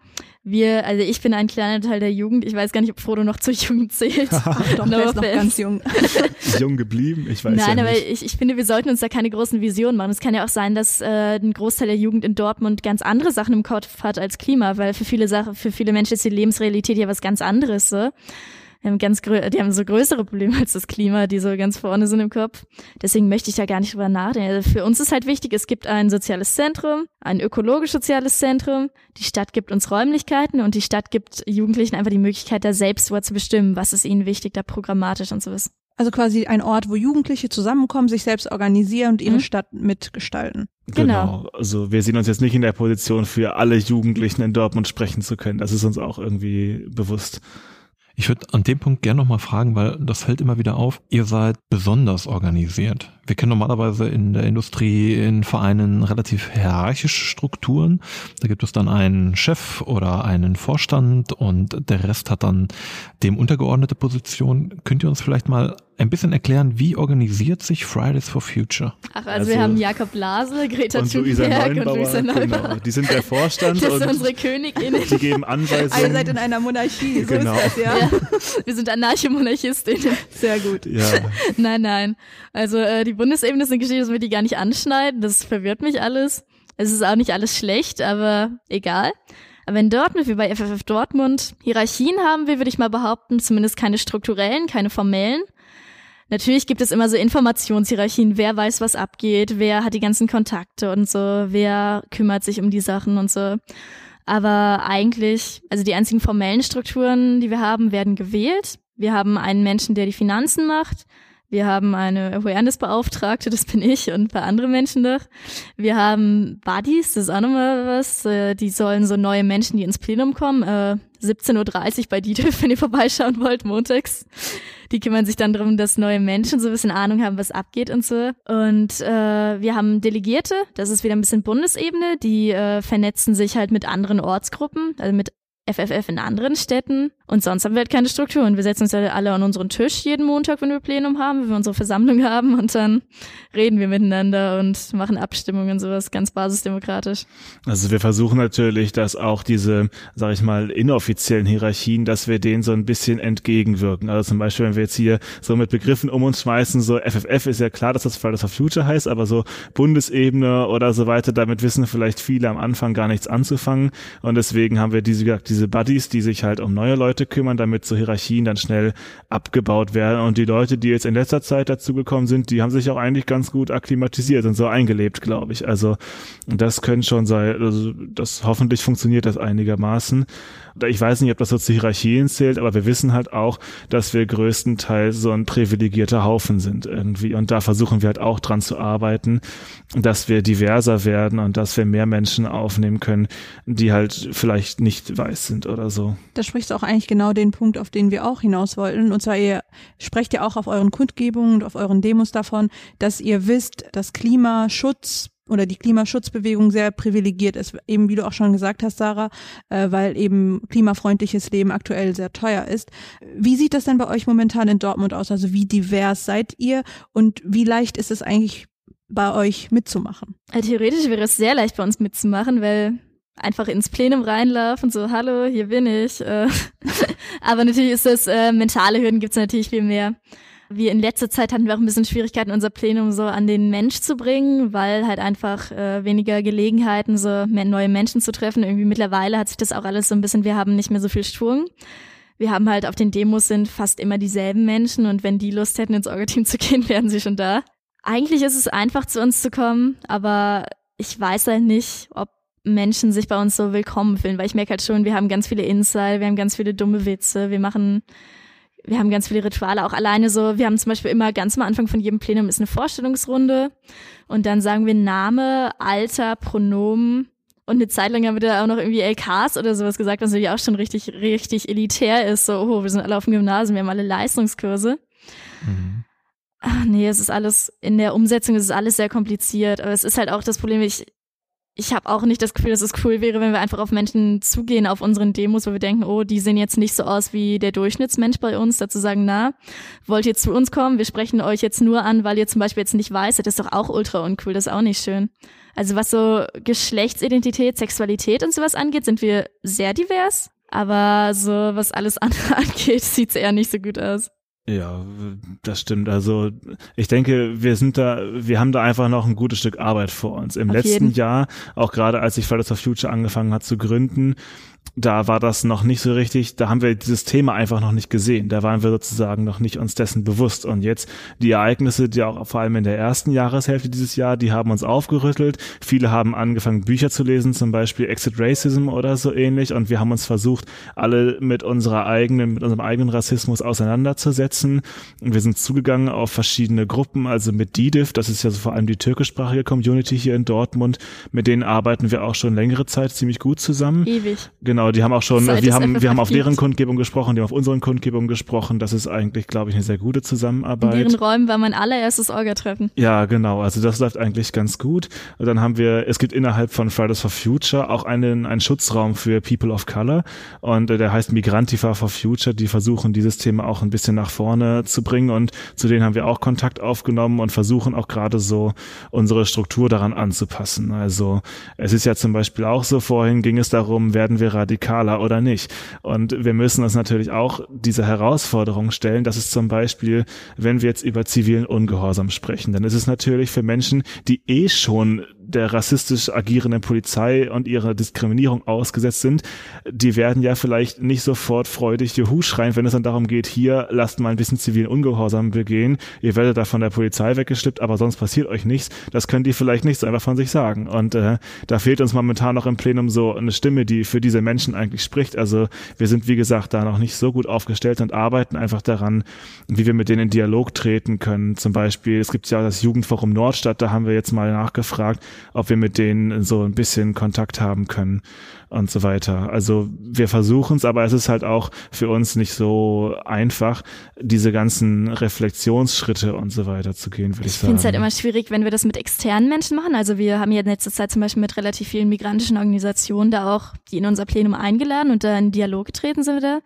wir, also ich bin ein kleiner Teil der Jugend. Ich weiß gar nicht, ob Frodo noch zur Jugend zählt. Doch, no der ist noch ganz jung. jung geblieben, ich weiß Nein, ja aber ich, ich finde, wir sollten uns da keine großen Visionen machen. Es kann ja auch sein, dass äh, ein Großteil der Jugend in Dortmund ganz andere Sachen im Kopf hat als Klima, weil für viele Sachen, für viele Menschen ist die Lebensrealität ja was ganz anderes. So haben ganz die haben so größere Probleme als das Klima, die so ganz vorne sind im Kopf. Deswegen möchte ich da gar nicht drüber nachdenken. Also für uns ist halt wichtig, es gibt ein soziales Zentrum, ein ökologisch-soziales Zentrum. Die Stadt gibt uns Räumlichkeiten und die Stadt gibt Jugendlichen einfach die Möglichkeit, da selbst zu bestimmen, was ist ihnen wichtig, da programmatisch und sowas. Also quasi ein Ort, wo Jugendliche zusammenkommen, sich selbst organisieren und ihre mhm. Stadt mitgestalten. Genau. genau. Also wir sehen uns jetzt nicht in der Position, für alle Jugendlichen in Dortmund sprechen zu können. Das ist uns auch irgendwie bewusst. Ich würde an dem Punkt gerne nochmal fragen, weil das fällt immer wieder auf. Ihr seid besonders organisiert. Wir kennen normalerweise in der Industrie, in Vereinen relativ hierarchische Strukturen. Da gibt es dann einen Chef oder einen Vorstand und der Rest hat dann dem untergeordnete Position. Könnt ihr uns vielleicht mal ein bisschen erklären, wie organisiert sich Fridays for Future? Ach, also, also wir haben Jakob Lase, Greta und Thunberg und Luisa Neubauer. Genau, die sind der Vorstand das und sind unsere Königinnen. Die geben Anweisungen. Ihr seid in einer Monarchie, so genau. ist das, ja. ja. Wir sind Anarcho-Monarchistinnen. Sehr gut. Ja. nein, nein. Also äh, die Bundesebene ist eine Geschichte, das wir die gar nicht anschneiden. Das verwirrt mich alles. Es ist auch nicht alles schlecht, aber egal. Aber wenn Dortmund, wie bei FFF Dortmund, Hierarchien haben wir, würde ich mal behaupten, zumindest keine strukturellen, keine formellen. Natürlich gibt es immer so Informationshierarchien, wer weiß, was abgeht, wer hat die ganzen Kontakte und so, wer kümmert sich um die Sachen und so. Aber eigentlich, also die einzigen formellen Strukturen, die wir haben, werden gewählt. Wir haben einen Menschen, der die Finanzen macht. Wir haben eine Awareness-Beauftragte, das bin ich und ein paar andere Menschen noch. Wir haben Buddies, das ist auch nochmal was. Äh, die sollen so neue Menschen, die ins Plenum kommen, 17.30 äh, Uhr bei DITIF, wenn ihr vorbeischauen wollt, montags. Die kümmern sich dann darum, dass neue Menschen so ein bisschen Ahnung haben, was abgeht und so. Und äh, wir haben Delegierte, das ist wieder ein bisschen Bundesebene, die äh, vernetzen sich halt mit anderen Ortsgruppen, also mit FFF in anderen Städten Und sonst haben wir halt keine Strukturen. Wir setzen uns ja alle an unseren Tisch jeden Montag, wenn wir Plenum haben, wenn wir unsere Versammlung haben und dann reden wir miteinander und machen Abstimmungen und sowas ganz basisdemokratisch. Also wir versuchen natürlich, dass auch diese, sag ich mal, inoffiziellen Hierarchien, dass wir denen so ein bisschen entgegenwirken. Also zum Beispiel, wenn wir jetzt hier so mit Begriffen um uns schmeißen, so FFF ist ja klar, dass das Fridays for Future heißt, aber so Bundesebene oder so weiter, damit wissen vielleicht viele am Anfang gar nichts anzufangen. Und deswegen haben wir diese, diese Buddies, die sich halt um neue Leute Leute kümmern, damit so Hierarchien dann schnell abgebaut werden. Und die Leute, die jetzt in letzter Zeit dazugekommen sind, die haben sich auch eigentlich ganz gut akklimatisiert und so eingelebt, glaube ich. Also das können schon sein, also das hoffentlich funktioniert das einigermaßen ich weiß nicht, ob das so zu Hierarchien zählt, aber wir wissen halt auch, dass wir größtenteils so ein privilegierter Haufen sind irgendwie. Und da versuchen wir halt auch dran zu arbeiten, dass wir diverser werden und dass wir mehr Menschen aufnehmen können, die halt vielleicht nicht weiß sind oder so. Da sprichst du auch eigentlich genau den Punkt, auf den wir auch hinaus wollten. Und zwar, ihr sprecht ja auch auf euren Kundgebungen und auf euren Demos davon, dass ihr wisst, dass Klimaschutz oder die Klimaschutzbewegung sehr privilegiert ist, eben wie du auch schon gesagt hast, Sarah, äh, weil eben klimafreundliches Leben aktuell sehr teuer ist. Wie sieht das denn bei euch momentan in Dortmund aus? Also wie divers seid ihr und wie leicht ist es eigentlich bei euch mitzumachen? Ja, theoretisch wäre es sehr leicht bei uns mitzumachen, weil einfach ins Plenum reinlaufen, so hallo, hier bin ich. Äh, aber natürlich ist das, äh, mentale Hürden gibt es natürlich viel mehr. Wie in letzter Zeit hatten wir auch ein bisschen Schwierigkeiten, unser Plenum so an den Mensch zu bringen, weil halt einfach äh, weniger Gelegenheiten, so mehr neue Menschen zu treffen. Irgendwie mittlerweile hat sich das auch alles so ein bisschen, wir haben nicht mehr so viel Schwung. Wir haben halt auf den Demos sind fast immer dieselben Menschen und wenn die Lust hätten, ins Orga-Team zu gehen, wären sie schon da. Eigentlich ist es einfach, zu uns zu kommen, aber ich weiß halt nicht, ob Menschen sich bei uns so willkommen fühlen, weil ich merke halt schon, wir haben ganz viele Insight, wir haben ganz viele dumme Witze, wir machen wir haben ganz viele Rituale, auch alleine so. Wir haben zum Beispiel immer ganz am Anfang von jedem Plenum ist eine Vorstellungsrunde und dann sagen wir Name, Alter, Pronomen und eine Zeit lang haben wir da auch noch irgendwie LKs oder sowas gesagt, was natürlich auch schon richtig, richtig elitär ist. So, oh, wir sind alle auf dem Gymnasium, wir haben alle Leistungskurse. Mhm. Ach nee, es ist alles, in der Umsetzung ist es alles sehr kompliziert, aber es ist halt auch das Problem, ich, ich habe auch nicht das Gefühl, dass es cool wäre, wenn wir einfach auf Menschen zugehen auf unseren Demos, wo wir denken, oh, die sehen jetzt nicht so aus wie der Durchschnittsmensch bei uns, dazu sagen, na, wollt ihr zu uns kommen? Wir sprechen euch jetzt nur an, weil ihr zum Beispiel jetzt nicht weißt, das ist doch auch ultra uncool, das ist auch nicht schön. Also was so Geschlechtsidentität, Sexualität und sowas angeht, sind wir sehr divers, aber so was alles andere angeht, sieht's eher nicht so gut aus. Ja, das stimmt. Also ich denke, wir sind da, wir haben da einfach noch ein gutes Stück Arbeit vor uns. Im Auf letzten jeden. Jahr, auch gerade als ich Fridays for Future angefangen hat zu gründen, da war das noch nicht so richtig, da haben wir dieses Thema einfach noch nicht gesehen. Da waren wir sozusagen noch nicht uns dessen bewusst. Und jetzt die Ereignisse, die auch vor allem in der ersten Jahreshälfte dieses Jahr, die haben uns aufgerüttelt. Viele haben angefangen, Bücher zu lesen, zum Beispiel Exit Racism oder so ähnlich. Und wir haben uns versucht, alle mit unserer eigenen, mit unserem eigenen Rassismus auseinanderzusetzen. Und wir sind zugegangen auf verschiedene Gruppen, also mit DIDIF, das ist ja so vor allem die türkischsprachige Community hier in Dortmund. Mit denen arbeiten wir auch schon längere Zeit ziemlich gut zusammen. Ewig. Genau Genau, die haben auch schon, Seit wir haben, wir haben auf deren Kundgebung gesprochen, die haben auf unseren Kundgebungen gesprochen. Das ist eigentlich, glaube ich, eine sehr gute Zusammenarbeit. In deren Räumen war mein allererstes Orga-Treffen. Ja, genau. Also das läuft eigentlich ganz gut. Und dann haben wir, es gibt innerhalb von Fridays for Future auch einen, einen Schutzraum für People of Color und der heißt Migrantifa for Future. Die versuchen, dieses Thema auch ein bisschen nach vorne zu bringen und zu denen haben wir auch Kontakt aufgenommen und versuchen auch gerade so unsere Struktur daran anzupassen. Also es ist ja zum Beispiel auch so, vorhin ging es darum, werden wir radikaler oder nicht. Und wir müssen uns natürlich auch diese Herausforderung stellen, dass es zum Beispiel, wenn wir jetzt über zivilen Ungehorsam sprechen, dann ist es natürlich für Menschen, die eh schon der rassistisch agierenden Polizei und ihrer Diskriminierung ausgesetzt sind, die werden ja vielleicht nicht sofort freudig Juhu schreien, wenn es dann darum geht, hier lasst mal ein bisschen zivilen Ungehorsam begehen, ihr werdet da von der Polizei weggeschleppt, aber sonst passiert euch nichts. Das können die vielleicht nicht so einfach von sich sagen. Und äh, da fehlt uns momentan noch im Plenum so eine Stimme, die für diese Menschen eigentlich spricht. Also wir sind, wie gesagt, da noch nicht so gut aufgestellt und arbeiten einfach daran, wie wir mit denen in Dialog treten können. Zum Beispiel, es gibt ja das Jugendforum Nordstadt, da haben wir jetzt mal nachgefragt, ob wir mit denen so ein bisschen Kontakt haben können und so weiter. Also wir versuchen es, aber es ist halt auch für uns nicht so einfach, diese ganzen Reflexionsschritte und so weiter zu gehen, würde ich, ich sagen. Ich finde es halt immer schwierig, wenn wir das mit externen Menschen machen. Also wir haben ja in letzter Zeit zum Beispiel mit relativ vielen migrantischen Organisationen da auch, die in unser Plenum eingeladen und da in Dialog getreten sind wir da.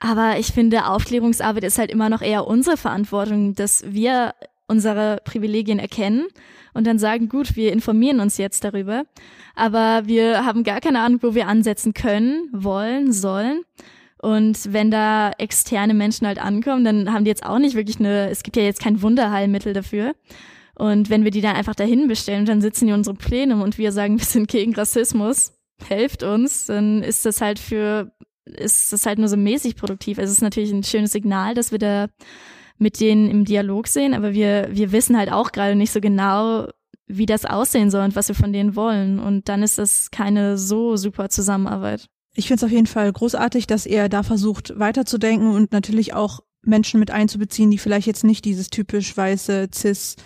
Aber ich finde, Aufklärungsarbeit ist halt immer noch eher unsere Verantwortung, dass wir unsere Privilegien erkennen und dann sagen, gut, wir informieren uns jetzt darüber. Aber wir haben gar keine Ahnung, wo wir ansetzen können, wollen, sollen. Und wenn da externe Menschen halt ankommen, dann haben die jetzt auch nicht wirklich eine, es gibt ja jetzt kein Wunderheilmittel dafür. Und wenn wir die dann einfach dahin bestellen, dann sitzen die in unserem Plenum und wir sagen, wir sind gegen Rassismus, helft uns, dann ist das halt für, ist das halt nur so mäßig produktiv. Also es ist natürlich ein schönes Signal, dass wir da mit denen im Dialog sehen, aber wir, wir wissen halt auch gerade nicht so genau, wie das aussehen soll und was wir von denen wollen. Und dann ist das keine so super Zusammenarbeit. Ich finde es auf jeden Fall großartig, dass ihr da versucht weiterzudenken und natürlich auch Menschen mit einzubeziehen, die vielleicht jetzt nicht dieses typisch weiße Cis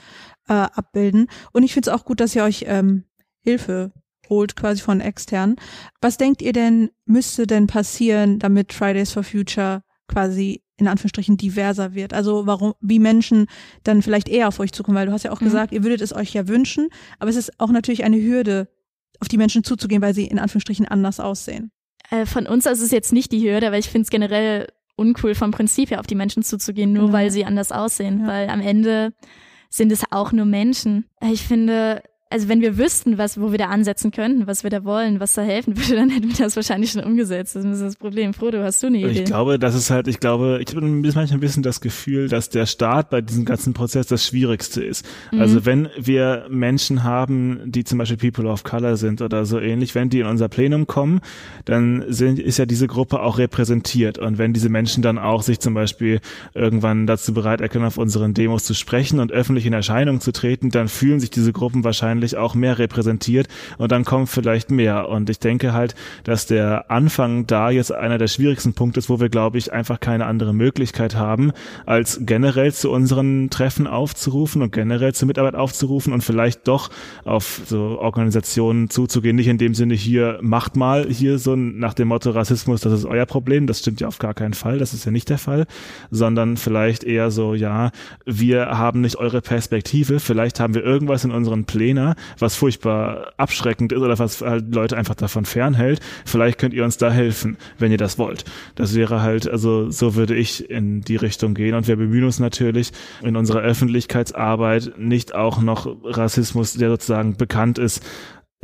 äh, abbilden. Und ich finde es auch gut, dass ihr euch ähm, Hilfe holt, quasi von extern. Was denkt ihr denn, müsste denn passieren, damit Fridays for Future quasi in Anführungsstrichen diverser wird? Also warum, wie Menschen dann vielleicht eher auf euch zukommen, weil du hast ja auch mhm. gesagt, ihr würdet es euch ja wünschen, aber es ist auch natürlich eine Hürde, auf die Menschen zuzugehen, weil sie in Anführungsstrichen anders aussehen. Äh, von uns ist es jetzt nicht die Hürde, aber ich finde es generell uncool vom Prinzip her auf die Menschen zuzugehen, nur genau. weil sie anders aussehen, ja. weil am Ende sind es auch nur Menschen. Ich finde, also wenn wir wüssten, was, wo wir da ansetzen könnten, was wir da wollen, was da helfen würde, dann hätten wir das wahrscheinlich schon umgesetzt. Das ist das Problem. Frodo, hast du eine Idee? Ich glaube, das ist halt, ich glaube, ich habe manchmal ein bisschen das Gefühl, dass der Start bei diesem ganzen Prozess das Schwierigste ist. Mhm. Also wenn wir Menschen haben, die zum Beispiel People of Color sind oder so ähnlich, wenn die in unser Plenum kommen, dann sind, ist ja diese Gruppe auch repräsentiert. Und wenn diese Menschen dann auch sich zum Beispiel irgendwann dazu bereit erkennen, auf unseren Demos zu sprechen und öffentlich in Erscheinung zu treten, dann fühlen sich diese Gruppen wahrscheinlich wahrscheinlich auch mehr repräsentiert und dann kommt vielleicht mehr. Und ich denke halt, dass der Anfang da jetzt einer der schwierigsten Punkte ist, wo wir, glaube ich, einfach keine andere Möglichkeit haben, als generell zu unseren Treffen aufzurufen und generell zur Mitarbeit aufzurufen und vielleicht doch auf so Organisationen zuzugehen. Nicht in dem Sinne hier, macht mal hier so nach dem Motto Rassismus, das ist euer Problem. Das stimmt ja auf gar keinen Fall. Das ist ja nicht der Fall, sondern vielleicht eher so, ja, wir haben nicht eure Perspektive. Vielleicht haben wir irgendwas in unseren Plänen, was furchtbar abschreckend ist oder was halt Leute einfach davon fernhält. Vielleicht könnt ihr uns da helfen, wenn ihr das wollt. Das wäre halt, also so würde ich in die Richtung gehen und wir bemühen uns natürlich in unserer Öffentlichkeitsarbeit nicht auch noch Rassismus, der sozusagen bekannt ist,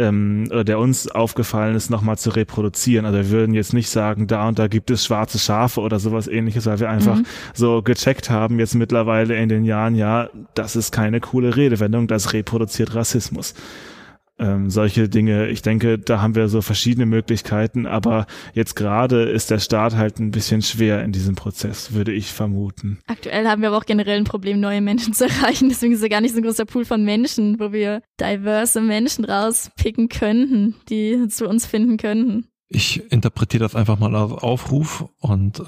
ähm, der uns aufgefallen ist, nochmal zu reproduzieren. Also wir würden jetzt nicht sagen, da und da gibt es schwarze Schafe oder sowas ähnliches, weil wir einfach mhm. so gecheckt haben jetzt mittlerweile in den Jahren, ja, das ist keine coole Redewendung, das reproduziert Rassismus ähm, solche Dinge. Ich denke, da haben wir so verschiedene Möglichkeiten, aber jetzt gerade ist der Start halt ein bisschen schwer in diesem Prozess, würde ich vermuten. Aktuell haben wir aber auch generell ein Problem, neue Menschen zu erreichen. Deswegen ist ja gar nicht so ein großer Pool von Menschen, wo wir diverse Menschen rauspicken könnten, die zu uns finden könnten. Ich interpretiere das einfach mal als Aufruf und äh,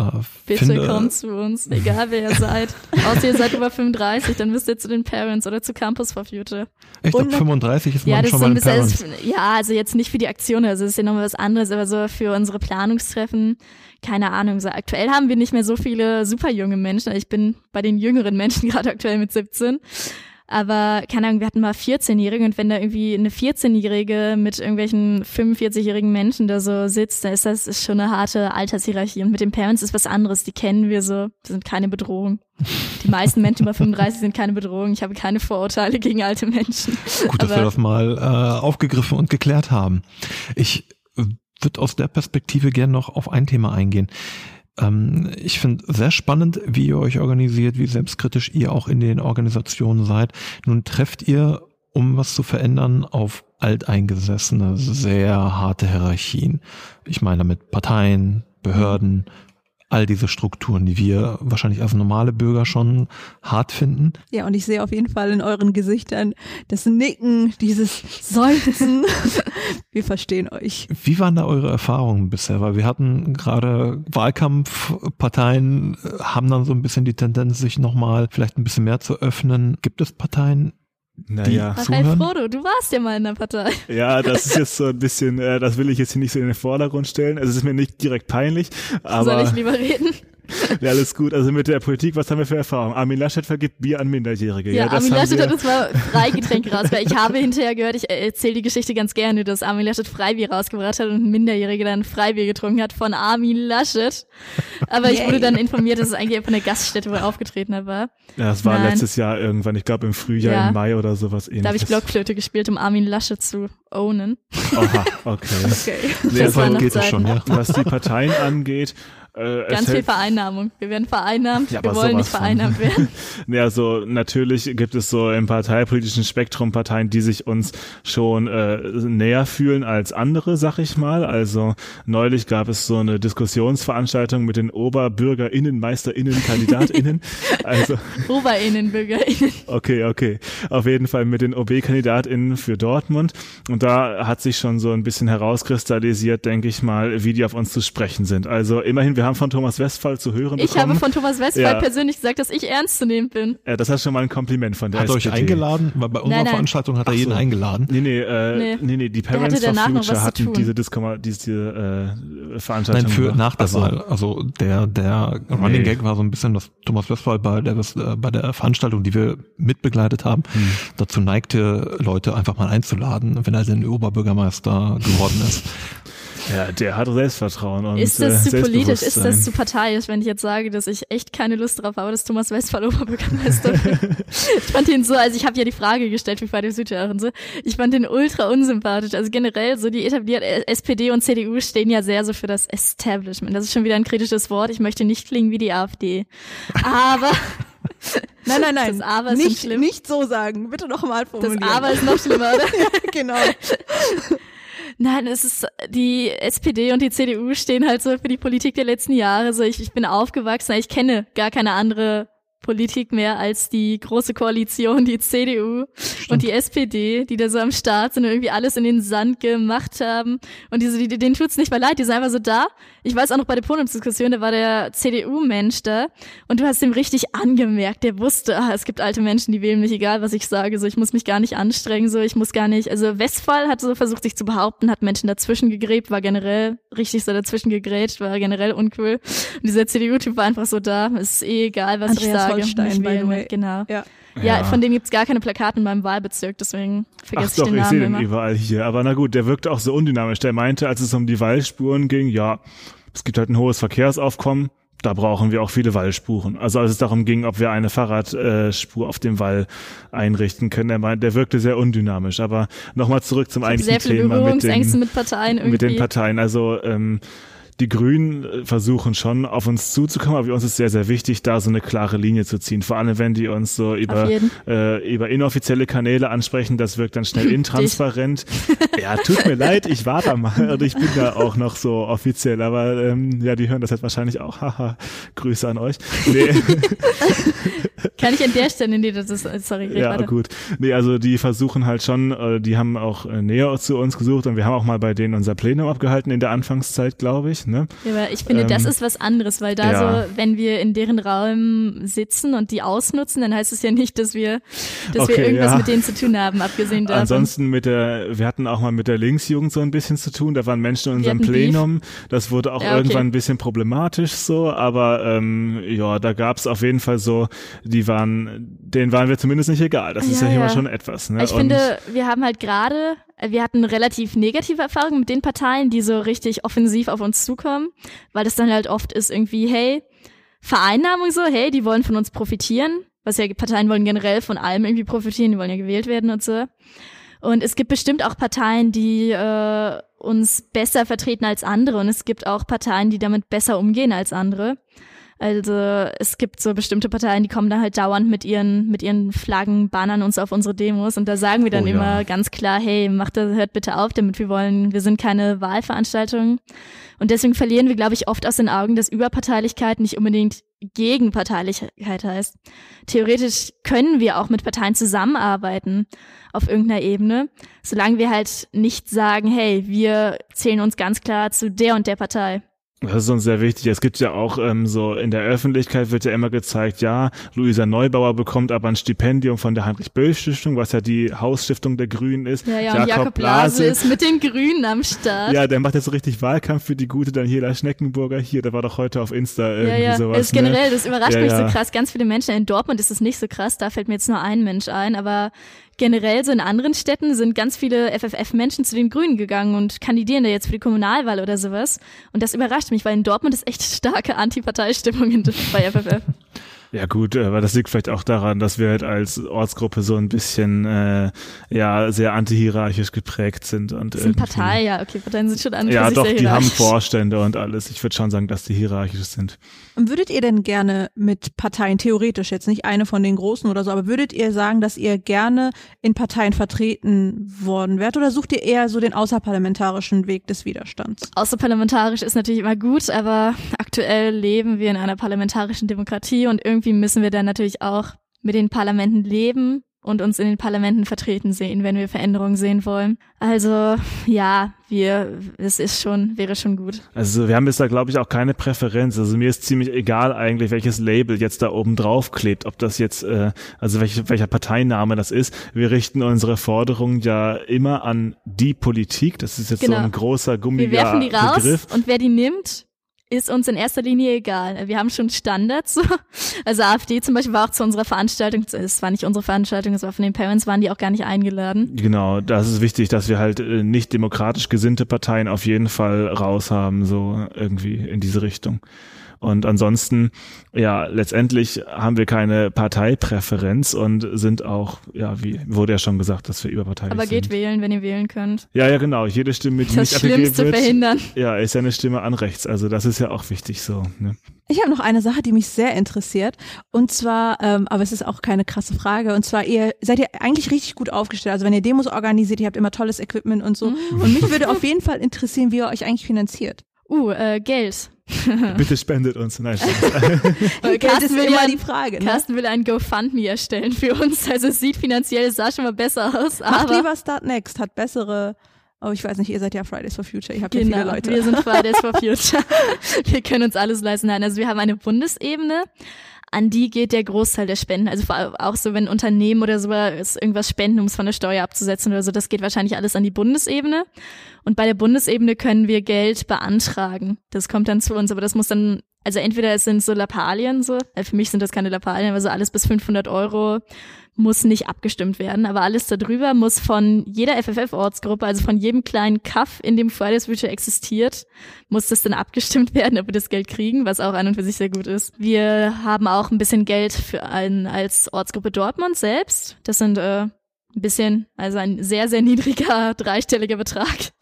Bitte finde, kommt zu uns, egal wer ihr seid. Außer ihr seid über 35, dann müsst ihr zu den Parents oder zu Campus for Future. Echt, ab 35 ist man ja, das schon so ein bisschen, Parents. ja, also jetzt nicht für die Aktion, also das ist ja nochmal was anderes, aber so für unsere Planungstreffen, keine Ahnung, so aktuell haben wir nicht mehr so viele super junge Menschen. Ich bin bei den jüngeren Menschen gerade aktuell mit 17. Aber keine Ahnung, wir hatten mal 14-Jährige und wenn da irgendwie eine 14-Jährige mit irgendwelchen 45-jährigen Menschen da so sitzt, dann ist das ist schon eine harte Altershierarchie. Und mit den Parents ist was anderes. Die kennen wir so, die sind keine Bedrohung. Die meisten Menschen über 35 sind keine Bedrohung. Ich habe keine Vorurteile gegen alte Menschen. Gut, dass Aber wir das mal äh, aufgegriffen und geklärt haben. Ich würde aus der Perspektive gerne noch auf ein Thema eingehen. Ähm, ich finde sehr spannend, wie ihr euch organisiert, wie selbstkritisch ihr auch in den Organisationen seid. Nun trefft ihr, um was zu verändern, auf alteingesessene, sehr harte Hierarchien. Ich meine damit Parteien, Behörden, all diese Strukturen, die wir wahrscheinlich als normale Bürger schon hart finden. Ja, und ich sehe auf jeden Fall in euren Gesichtern das Nicken, dieses Seufzen. wir verstehen euch. Wie waren da eure Erfahrungen bisher? Weil wir hatten gerade Wahlkampfparteien äh, haben dann so ein bisschen die Tendenz, sich nochmal vielleicht ein bisschen mehr zu öffnen. Gibt es Parteien, naja. Raphael Frodo, du warst ja mal in der Partei. Ja, das ist jetzt so ein bisschen, äh, das will ich jetzt hier nicht so in den Vordergrund stellen. Also es ist mir nicht direkt peinlich, aber. Soll ich lieber reden? Ja, alles gut. Also mit der Politik, was haben wir für Erfahrungen? Armin Laschet vergibt Bier an Minderjährige. Ja, ja Armin Laschet hat uns mal Freigetränke rausgebracht. Ich habe hinterher gehört, ich erzähle die Geschichte ganz gerne, dass Armin Laschet Freibier rausgebracht hat und ein Minderjähriger dann Freibier getrunken hat von Armin Laschet. Aber ich wurde dann informiert, dass es eigentlich einfach eine Gaststätte, wo er aufgetreten war. Ja, das war Nein. letztes Jahr irgendwann, ich glaube im Frühjahr, ja. im Mai oder sowas ähnliches. Da habe ich Blockflöte gespielt, um Armin Laschet zu ownen. Aha, okay. okay. Nee, das war geht es schon, ja. Was die Parteien angeht, äh, Ganz viel Vereinnahmung. Wir werden vereinnahmt, ja, wir wollen nicht vereinnahmt von. werden. ja, so natürlich gibt es so im parteipolitischen Spektrum Parteien, die sich uns schon äh, näher fühlen als andere, sag ich mal. Also neulich gab es so eine Diskussionsveranstaltung mit den Oberbürgerinnen, Meisterinnen, Kandidatinnen. also Oberinnen, Bürgerinnen. Okay, okay. Auf jeden Fall mit den OB-Kandidatinnen für Dortmund. Und da hat sich schon so ein bisschen herauskristallisiert, denke ich mal, wie die auf uns zu sprechen sind. Also immerhin, wir wir haben von Thomas Westphal zu hören Ich bekommen. habe von Thomas Westphal ja. persönlich gesagt, dass ich ernst zu nehmen bin. Ja, das ist schon mal ein Kompliment von der Hat er euch eingeladen? Weil bei unserer nein, Veranstaltung hat er jeden so. eingeladen. Nee, nee, äh, nee. nee, nee, die Parents for Future hatten diese, Disco diese äh, Veranstaltung. Nein, für nach der Wahl. Also der, der Running Gag war so ein bisschen, dass Thomas Westphal bei der, äh, bei der Veranstaltung, die wir mitbegleitet haben, hm. dazu neigte, Leute einfach mal einzuladen, wenn er denn Oberbürgermeister geworden ist. Ja, der hat Selbstvertrauen und Ist das äh, zu politisch, ist das zu parteiisch, wenn ich jetzt sage, dass ich echt keine Lust drauf habe, dass Thomas Westphal Oberbürgermeister wird? ich fand ihn so, also ich habe ja die Frage gestellt, wie Friday Südhörer und so, ich fand ihn ultra unsympathisch. Also generell, so die etablierten SPD und CDU stehen ja sehr so für das Establishment. Das ist schon wieder ein kritisches Wort. Ich möchte nicht klingen wie die AfD. Aber Nein, nein, nein. Das Aber ist nicht, schlimm. nicht so sagen. Bitte noch mal formulieren. Das Aber ist noch schlimmer, oder? ja, genau. Nein, es ist, die SPD und die CDU stehen halt so für die Politik der letzten Jahre. So, ich, ich bin aufgewachsen, ich kenne gar keine andere Politik mehr als die große Koalition, die CDU Stimmt. und die SPD, die da so am Start sind und irgendwie alles in den Sand gemacht haben. Und diese, die, denen tut's nicht mehr leid, die sind einfach so da. Ich weiß auch noch bei der Podiumsdiskussion, da war der CDU-Mensch da und du hast ihm richtig angemerkt, der wusste, ah, es gibt alte Menschen, die wählen mich, egal was ich sage, so ich muss mich gar nicht anstrengen, so ich muss gar nicht, also Westphal hat so versucht, sich zu behaupten, hat Menschen dazwischen gegräbt, war generell richtig so dazwischen gegrätscht, war generell uncool. Und dieser CDU-Typ war einfach so da, ist eh egal, was Andreas ich sage. Holstein, the way. Genau. Ja. Ja, von dem gibt's gar keine Plakate in meinem Wahlbezirk, deswegen vergesse ich den Namen ich sehe den überall hier. Aber na gut, der wirkte auch so undynamisch. Der meinte, als es um die Wallspuren ging, ja, es gibt halt ein hohes Verkehrsaufkommen, da brauchen wir auch viele Wallspuren. Also als es darum ging, ob wir eine Fahrradspur auf dem Wall einrichten können, der, meinte, der wirkte sehr undynamisch. Aber nochmal zurück zum eigentlichen Thema mit den, mit, Parteien irgendwie. mit den Parteien. Also ähm, die Grünen äh, versuchen schon auf uns zuzukommen, aber für uns ist sehr, sehr wichtig, da so eine klare Linie zu ziehen. Vor allem, wenn die uns so über, äh, über inoffizielle Kanäle ansprechen, das wirkt dann schnell intransparent. ja, tut mir leid, ich war da mal und ich bin da auch noch so offiziell, aber ähm, ja, die hören das jetzt wahrscheinlich auch. Haha, Grüße an euch. Nee. Kann ich an der Stelle, nee, das ist, sorry, Ja, weiter. gut. Nee, also die versuchen halt schon, äh, die haben auch äh, näher zu uns gesucht und wir haben auch mal bei denen unser Plenum abgehalten in der Anfangszeit, glaube ich. Ne? Ja, aber ich finde, ähm, das ist was anderes, weil da ja. so, wenn wir in deren Raum sitzen und die ausnutzen, dann heißt es ja nicht, dass wir, dass okay, wir irgendwas ja. mit denen zu tun haben, abgesehen davon. Ansonsten mit der, wir hatten auch mal mit der Linksjugend so ein bisschen zu tun, da waren Menschen in unserem Plenum, Beef. das wurde auch ja, okay. irgendwann ein bisschen problematisch so, aber ähm, ja, da gab es auf jeden Fall so, die waren, denen waren wir zumindest nicht egal. Das ist ja, immer schon etwas. Ne? Ich und finde, wir haben halt gerade wir hatten relativ negative Erfahrungen mit den Parteien, die so richtig offensiv auf uns zukommen, weil das dann halt oft ist irgendwie, hey, Vereinnahmung so, hey, die wollen von uns profitieren, was ja Parteien wollen generell von allem irgendwie profitieren, die wollen ja gewählt werden und so. Und es gibt bestimmt auch Parteien, die äh, uns besser vertreten als andere und es gibt auch Parteien, die damit besser umgehen als andere. Also es gibt so bestimmte Parteien, die kommen da halt dauernd mit ihren, mit ihren Flaggen, bannern uns auf unsere Demos und da sagen wir dann oh, ja. immer ganz klar, hey, macht das, hört bitte auf damit, wir wollen, wir sind keine Wahlveranstaltung. Und deswegen verlieren wir, glaube ich, oft aus den Augen, dass Überparteilichkeit nicht unbedingt Gegenparteilichkeit heißt. Theoretisch können wir auch mit Parteien zusammenarbeiten auf irgendeiner Ebene, solange wir halt nicht sagen, hey, wir zählen uns ganz klar zu der und der Partei. Das ist uns sehr wichtig. Es gibt ja auch ähm, so in der Öffentlichkeit wird ja immer gezeigt, ja, Luisa Neubauer bekommt aber ein Stipendium von der Heinrich-Böll-Stiftung, was ja die Hausstiftung der Grünen ist. Ja, ja, Jakob, Jakob Blase ist mit den Grünen am Start. Ja, der macht jetzt so richtig Wahlkampf für die gute Daniela Schneckenburger hier. Der war doch heute auf Insta irgendwie ja, ja. sowas. Ist generell, ne? das überrascht ja, mich ja. so krass. Ganz viele Menschen in Dortmund ist es nicht so krass. Da fällt mir jetzt nur ein Mensch ein, aber generell so in anderen Städten sind ganz viele FFF-Menschen zu den Grünen gegangen und kandidieren da jetzt für die Kommunalwahl oder sowas. Und das überrascht mich, weil in Dortmund ist echt starke Antiparteistimmung bei FFF. Ja gut, aber das liegt vielleicht auch daran, dass wir halt als Ortsgruppe so ein bisschen äh, ja sehr antihierarchisch geprägt sind und sind Partei, ja, okay, Parteien sind schon anders. Ja, doch, die haben Vorstände und alles. Ich würde schon sagen, dass die hierarchisch sind. Würdet ihr denn gerne mit Parteien theoretisch jetzt nicht eine von den großen oder so, aber würdet ihr sagen, dass ihr gerne in Parteien vertreten worden wärt oder sucht ihr eher so den außerparlamentarischen Weg des Widerstands? Außerparlamentarisch ist natürlich immer gut, aber aktuell leben wir in einer parlamentarischen Demokratie und irgendwie müssen wir dann natürlich auch mit den Parlamenten leben und uns in den Parlamenten vertreten sehen, wenn wir Veränderungen sehen wollen. Also ja, wir, es ist schon, wäre schon gut. Also wir haben jetzt da glaube ich auch keine Präferenz. Also mir ist ziemlich egal eigentlich, welches Label jetzt da oben drauf klebt, ob das jetzt, äh, also welch, welcher Parteiname das ist. Wir richten unsere Forderungen ja immer an die Politik. Das ist jetzt genau. so ein großer gummiger Wir werfen die raus Begriff. und wer die nimmt, ist uns in erster Linie egal. Wir haben schon Standards. Also AfD zum Beispiel war auch zu unserer Veranstaltung, es war nicht unsere Veranstaltung, es war von den Parents, waren die auch gar nicht eingeladen. Genau, das ist wichtig, dass wir halt äh, nicht demokratisch gesinnte Parteien auf jeden Fall raus haben, so irgendwie in diese Richtung. Und ansonsten, ja, letztendlich haben wir keine Parteipräferenz und sind auch, ja, wie wurde ja schon gesagt, dass wir überparteilich sind. Aber geht wählen, wenn ihr wählen könnt. Ja, ja, genau. Jede Stimme, die das nicht Schlimmste wird, verhindern. Ja, ist ja eine Stimme an rechts. Also das ist ja auch wichtig so. Ne? Ich habe noch eine Sache, die mich sehr interessiert. Und zwar, ähm, aber es ist auch keine krasse Frage. Und zwar, ihr seid ihr eigentlich richtig gut aufgestellt. Also wenn ihr Demos organisiert, ihr habt immer tolles Equipment und so. Mhm. Und mich würde auf jeden Fall interessieren, wie ihr euch eigentlich finanziert. Uh, äh, Geld. Bitte spendet uns. Nein, Weil Carsten will ja die Frage. Ne? Carsten will ein GoFundMe erstellen für uns. Also es sieht finanziell, es sah schon mal besser aus. Macht lieber Start Next, hat bessere Oh, ich weiß nicht, ihr seid ja Fridays for Future, ich habe genau, ja viele Leute. wir sind Fridays for Future. wir können uns alles leisten. Nein, also wir haben eine Bundesebene, an die geht der Großteil der Spenden. Also auch so, wenn Unternehmen oder so irgendwas spenden, um es von der Steuer abzusetzen oder so, das geht wahrscheinlich alles an die Bundesebene. Und bei der Bundesebene können wir Geld beantragen. Das kommt dann zu uns, aber das muss dann, also entweder es sind so Lappalien so, für mich sind das keine Lappalien, aber so alles bis 500 Euro muss nicht abgestimmt werden, aber alles darüber muss von jeder FFF-Ortsgruppe, also von jedem kleinen Kaff, in dem Fridays Future existiert, muss das dann abgestimmt werden, ob wir das Geld kriegen, was auch an und für sich sehr gut ist. Wir haben auch ein bisschen Geld für einen als Ortsgruppe Dortmund selbst. Das sind äh, ein bisschen, also ein sehr, sehr niedriger dreistelliger Betrag.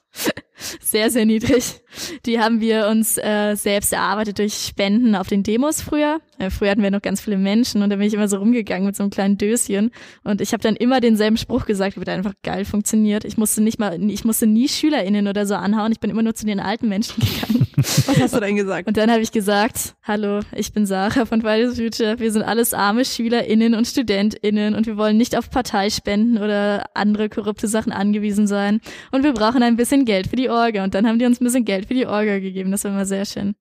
Sehr, sehr niedrig. Die haben wir uns äh, selbst erarbeitet durch Spenden auf den Demos früher. Äh, früher hatten wir noch ganz viele Menschen und da bin ich immer so rumgegangen mit so einem kleinen Döschen. Und ich habe dann immer denselben Spruch gesagt, der einfach geil funktioniert. Ich musste nicht mal, ich musste nie SchülerInnen oder so anhauen. Ich bin immer nur zu den alten Menschen gegangen. Was hast du denn gesagt? Und dann habe ich gesagt, hallo, ich bin Sarah von Fridays Future. Wir sind alles arme SchülerInnen und StudentInnen und wir wollen nicht auf Parteispenden oder andere korrupte Sachen angewiesen sein. Und wir brauchen ein bisschen Geld für die Orga. Und dann haben die uns ein bisschen Geld für die Orga gegeben. Das war immer sehr schön.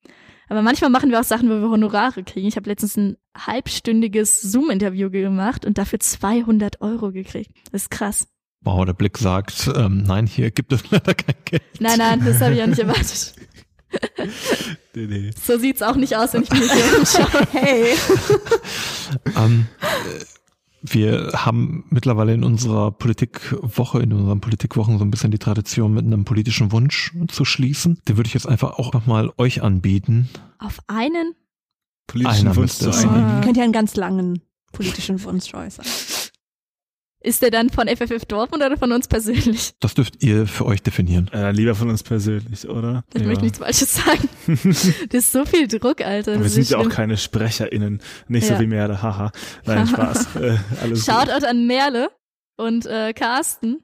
Aber manchmal machen wir auch Sachen, wo wir Honorare kriegen. Ich habe letztens ein halbstündiges Zoom-Interview gemacht und dafür 200 Euro gekriegt. Das ist krass. Wow, der Blick sagt, ähm, nein, hier gibt es leider kein Geld. Nein, nein, das habe ich auch nicht erwartet. nee, nee. So sieht's auch nicht aus, wenn ich mich hier umschaue. Hey. ähm, wir haben mittlerweile in unserer Politikwoche, in unseren Politikwochen so ein bisschen die Tradition, mit einem politischen Wunsch zu schließen. Den würde ich jetzt einfach auch nochmal euch anbieten. Auf einen? Politischen Einer Wunsch zu sein. Könnt ihr einen ganz langen politischen Wunsch äußern. Ist der dann von FFF Dortmund oder von uns persönlich? Das dürft ihr für euch definieren. Äh, lieber von uns persönlich, oder? Ich ja. möchte nichts Falsches sagen. das ist so viel Druck, Alter. Das wir sind ja auch keine SprecherInnen. Nicht ja. so wie Merle, haha. Nein, Spaß. Äh, alles Shoutout an Merle und äh, Carsten.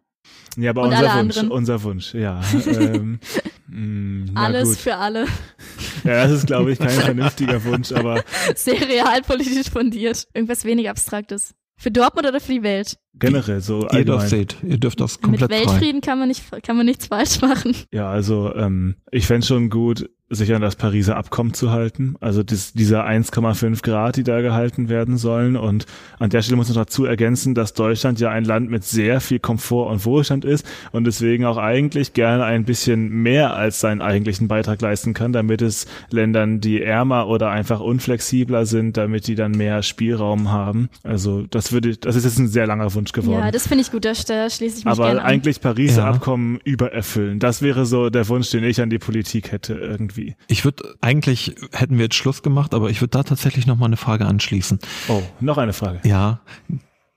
Ja, aber unser Wunsch, anderen. unser Wunsch, ja. ähm, mh, mm, Alles gut. für alle. Ja, das ist, glaube ich, kein vernünftiger Wunsch, aber. Sehr realpolitisch fundiert. Irgendwas weniger Abstraktes. Für Dortmund oder für die Welt? Generell so Ihr dürft seht, ihr dürft das komplett Mit Weltfrieden frei. kann man nicht, kann man nichts falsch machen. Ja, also ähm, ich fände schon gut, sich an das Pariser Abkommen zu halten, also das, dieser 1,5 Grad, die da gehalten werden sollen. Und an der Stelle muss man dazu ergänzen, dass Deutschland ja ein Land mit sehr viel Komfort und Wohlstand ist und deswegen auch eigentlich gerne ein bisschen mehr als seinen eigentlichen Beitrag leisten kann, damit es Ländern, die ärmer oder einfach unflexibler sind, damit die dann mehr Spielraum haben. Also das würde, das ist jetzt ein sehr langer Wunsch geworden. Ja, das finde ich gut, da, da schließe ich mich Aber eigentlich Pariser ja. Abkommen übererfüllen. Das wäre so der Wunsch, den ich an die Politik hätte irgendwie. Ich würde, eigentlich hätten wir jetzt Schluss gemacht, aber ich würde da tatsächlich noch mal eine Frage anschließen. Oh, noch eine Frage. Ja.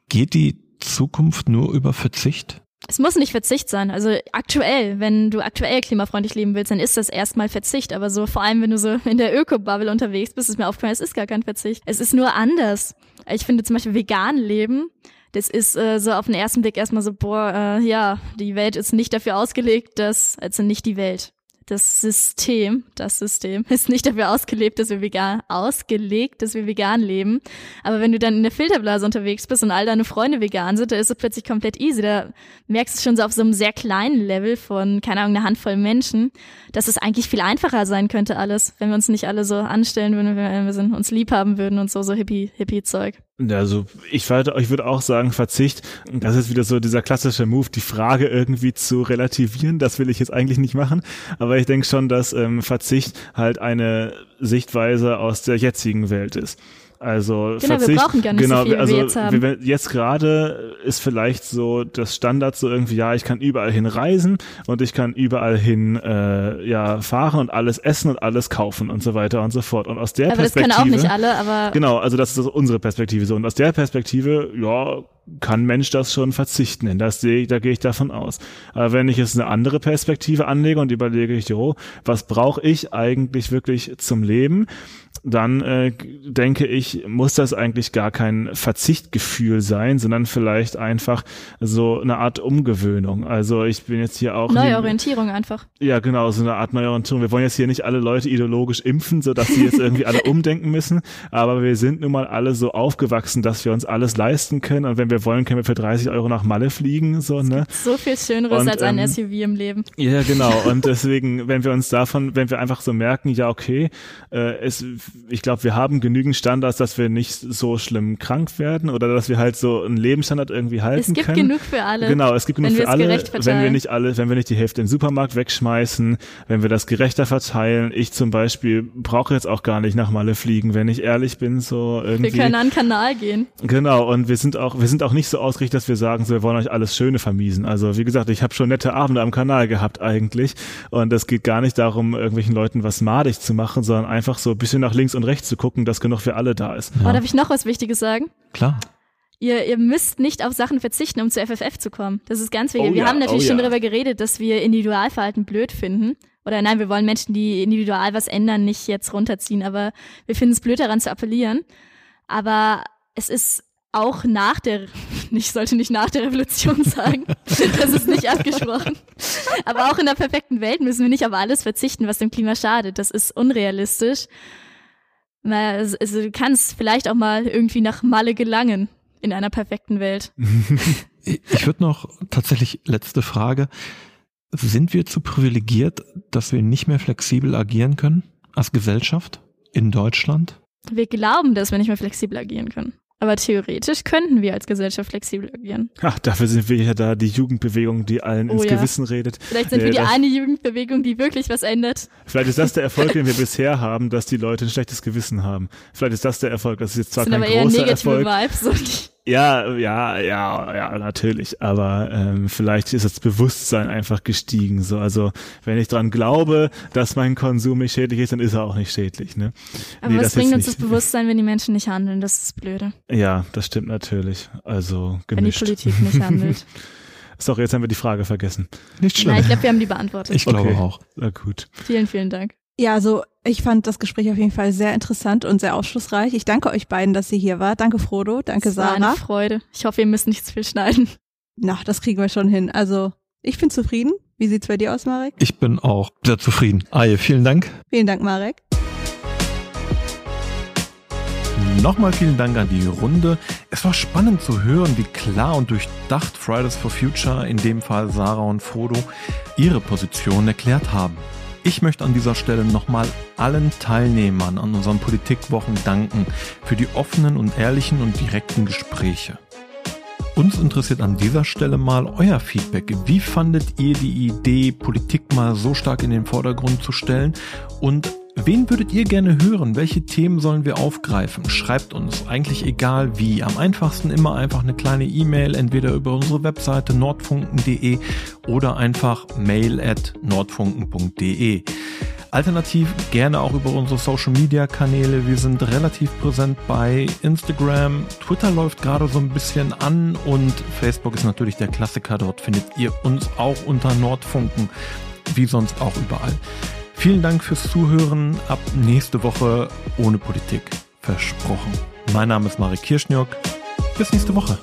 Geht die Zukunft nur über Verzicht? Es muss nicht Verzicht sein. Also aktuell, wenn du aktuell klimafreundlich leben willst, dann ist das erstmal Verzicht. Aber so vor allem, wenn du so in der Öko-Bubble unterwegs bist, ist mir aufgefallen, es ist gar kein Verzicht. Es ist nur anders. Ich finde zum Beispiel vegan leben, das ist äh, so auf den ersten Blick erstmal so, boah, äh, ja, die Welt ist nicht dafür ausgelegt, dass, also nicht die Welt das System, das System ist nicht dafür ausgelebt, dass wir vegan, ausgelegt, dass wir vegan leben. Aber wenn du dann in der Filterblase unterwegs bist und all deine Freunde vegan sind, da ist es plötzlich komplett easy. Da merkst du schon so auf so einem sehr kleinen Level von, keine Ahnung, einer Handvoll Menschen, dass es eigentlich viel einfacher sein könnte alles, wenn wir uns nicht alle so anstellen würden, wenn wir uns lieb haben würden und so, so hippie, hippie Zeug. Also ich würde, ich würde auch sagen, Verzicht, das ist wieder so dieser klassische Move, die Frage irgendwie zu relativieren, das will ich jetzt eigentlich nicht machen, aber ich denke schon, dass ähm, Verzicht halt eine Sichtweise aus der jetzigen Welt ist. Also genau, Verzicht, wir brauchen gar nicht genau, so viel, also wir jetzt haben. Wir, jetzt gerade ist vielleicht so das Standard so irgendwie, ja, ich kann überall hin reisen und ich kann überall hin äh, ja fahren und alles essen und alles kaufen und so weiter und so fort. Und aus der aber Perspektive. das können auch nicht alle, aber. Genau, also das ist also unsere Perspektive so. Und aus der Perspektive, ja, kann Mensch das schon verzichten. Das sehe ich, da gehe ich davon aus. Aber wenn ich jetzt eine andere Perspektive anlege und überlege ich, jo, was brauche ich eigentlich wirklich zum Leben? Dann äh, denke ich, muss das eigentlich gar kein Verzichtgefühl sein, sondern vielleicht einfach so eine Art Umgewöhnung. Also ich bin jetzt hier auch. Neuorientierung einfach. Ja, genau, so eine Art Neuorientierung. Wir wollen jetzt hier nicht alle Leute ideologisch impfen, so dass sie jetzt irgendwie alle umdenken müssen, aber wir sind nun mal alle so aufgewachsen, dass wir uns alles leisten können und wenn wir wollen, können wir für 30 Euro nach Malle fliegen, so, ne? So viel Schöneres und, als ein ähm, SUV im Leben. Ja, genau. Und deswegen, wenn wir uns davon, wenn wir einfach so merken, ja, okay, äh, es ich glaube, wir haben genügend Standards, dass wir nicht so schlimm krank werden oder dass wir halt so einen Lebensstandard irgendwie halten können. Es gibt können. genug für alle. Genau, es gibt genug für alle, wenn wir nicht alle, wenn wir nicht die Hälfte im Supermarkt wegschmeißen, wenn wir das gerechter verteilen. Ich zum Beispiel brauche jetzt auch gar nicht nach Malle fliegen, wenn ich ehrlich bin, so irgendwie. Wir können an den Kanal gehen. Genau, und wir sind auch, wir sind auch nicht so ausgerichtet, dass wir sagen, so, wir wollen euch alles Schöne vermiesen. Also wie gesagt, ich habe schon nette Abende am Kanal gehabt eigentlich und es geht gar nicht darum, irgendwelchen Leuten was madig zu machen, sondern einfach so ein bisschen nach links und rechts zu gucken, dass genug für alle da ist. Ja. Oh, darf ich noch was Wichtiges sagen? Klar. Ihr, ihr müsst nicht auf Sachen verzichten, um zu FFF zu kommen. Das ist ganz wichtig. Oh, wir ja, haben natürlich oh, schon ja. darüber geredet, dass wir Individualverhalten blöd finden. Oder nein, wir wollen Menschen, die individual was ändern, nicht jetzt runterziehen. Aber wir finden es blöd daran zu appellieren. Aber es ist auch nach der, ich sollte nicht nach der Revolution sagen, das ist nicht abgesprochen. Aber auch in der perfekten Welt müssen wir nicht auf alles verzichten, was dem Klima schadet. Das ist unrealistisch. Also, du kannst vielleicht auch mal irgendwie nach Malle gelangen in einer perfekten Welt. ich würde noch tatsächlich letzte Frage. Sind wir zu privilegiert, dass wir nicht mehr flexibel agieren können als Gesellschaft in Deutschland? Wir glauben, dass wir nicht mehr flexibel agieren können. Aber theoretisch könnten wir als Gesellschaft flexibel agieren. Ach, dafür sind wir ja da, die Jugendbewegung, die allen oh, ins ja. Gewissen redet. Vielleicht sind nee, wir die eine Jugendbewegung, die wirklich was ändert. Vielleicht ist das der Erfolg, den wir bisher haben, dass die Leute ein schlechtes Gewissen haben. Vielleicht ist das der Erfolg. Das ist jetzt zwar das sind kein aber großer eher negative Erfolg. Vibes, ja, ja, ja, ja, natürlich. Aber ähm, vielleicht ist das Bewusstsein einfach gestiegen. So, also wenn ich dran glaube, dass mein Konsum nicht schädlich ist, dann ist er auch nicht schädlich. Ne? Aber nee, was bringt uns das Bewusstsein, wenn die Menschen nicht handeln? Das ist blöde. Ja, das stimmt natürlich. Also gemischt. Wenn die Politik nicht handelt. Sorry, jetzt haben wir die Frage vergessen. Nicht schlimm. Nein, ich glaube, wir haben die beantwortet. Ich glaube okay. auch. Na gut. Vielen, vielen Dank. Ja, also ich fand das Gespräch auf jeden Fall sehr interessant und sehr aufschlussreich. Ich danke euch beiden, dass ihr hier wart. Danke Frodo, danke Sarah. War eine Freude. Ich hoffe, ihr müsst nicht zu viel schneiden. Na, das kriegen wir schon hin. Also ich bin zufrieden. Wie sieht's bei dir aus, Marek? Ich bin auch sehr zufrieden. Aje, vielen Dank. Vielen Dank, Marek. nochmal vielen Dank an die Runde. Es war spannend zu hören, wie klar und durchdacht Fridays for Future, in dem Fall Sarah und Frodo, ihre Position erklärt haben. Ich möchte an dieser Stelle nochmal allen Teilnehmern an unseren Politikwochen danken für die offenen und ehrlichen und direkten Gespräche. Uns interessiert an dieser Stelle mal euer Feedback. Wie fandet ihr die Idee, Politik mal so stark in den Vordergrund zu stellen? Und wen würdet ihr gerne hören? Welche Themen sollen wir aufgreifen? Schreibt uns, eigentlich egal wie. Am einfachsten immer einfach eine kleine E-Mail, entweder über unsere Webseite nordfunken.de oder einfach mail at nordfunken.de. Alternativ gerne auch über unsere Social Media Kanäle. Wir sind relativ präsent bei Instagram. Twitter läuft gerade so ein bisschen an und Facebook ist natürlich der Klassiker. Dort findet ihr uns auch unter Nordfunken, wie sonst auch überall. Vielen Dank fürs Zuhören. Ab nächste Woche ohne Politik. Versprochen. Mein Name ist Marek Kirschniok. Bis nächste Woche.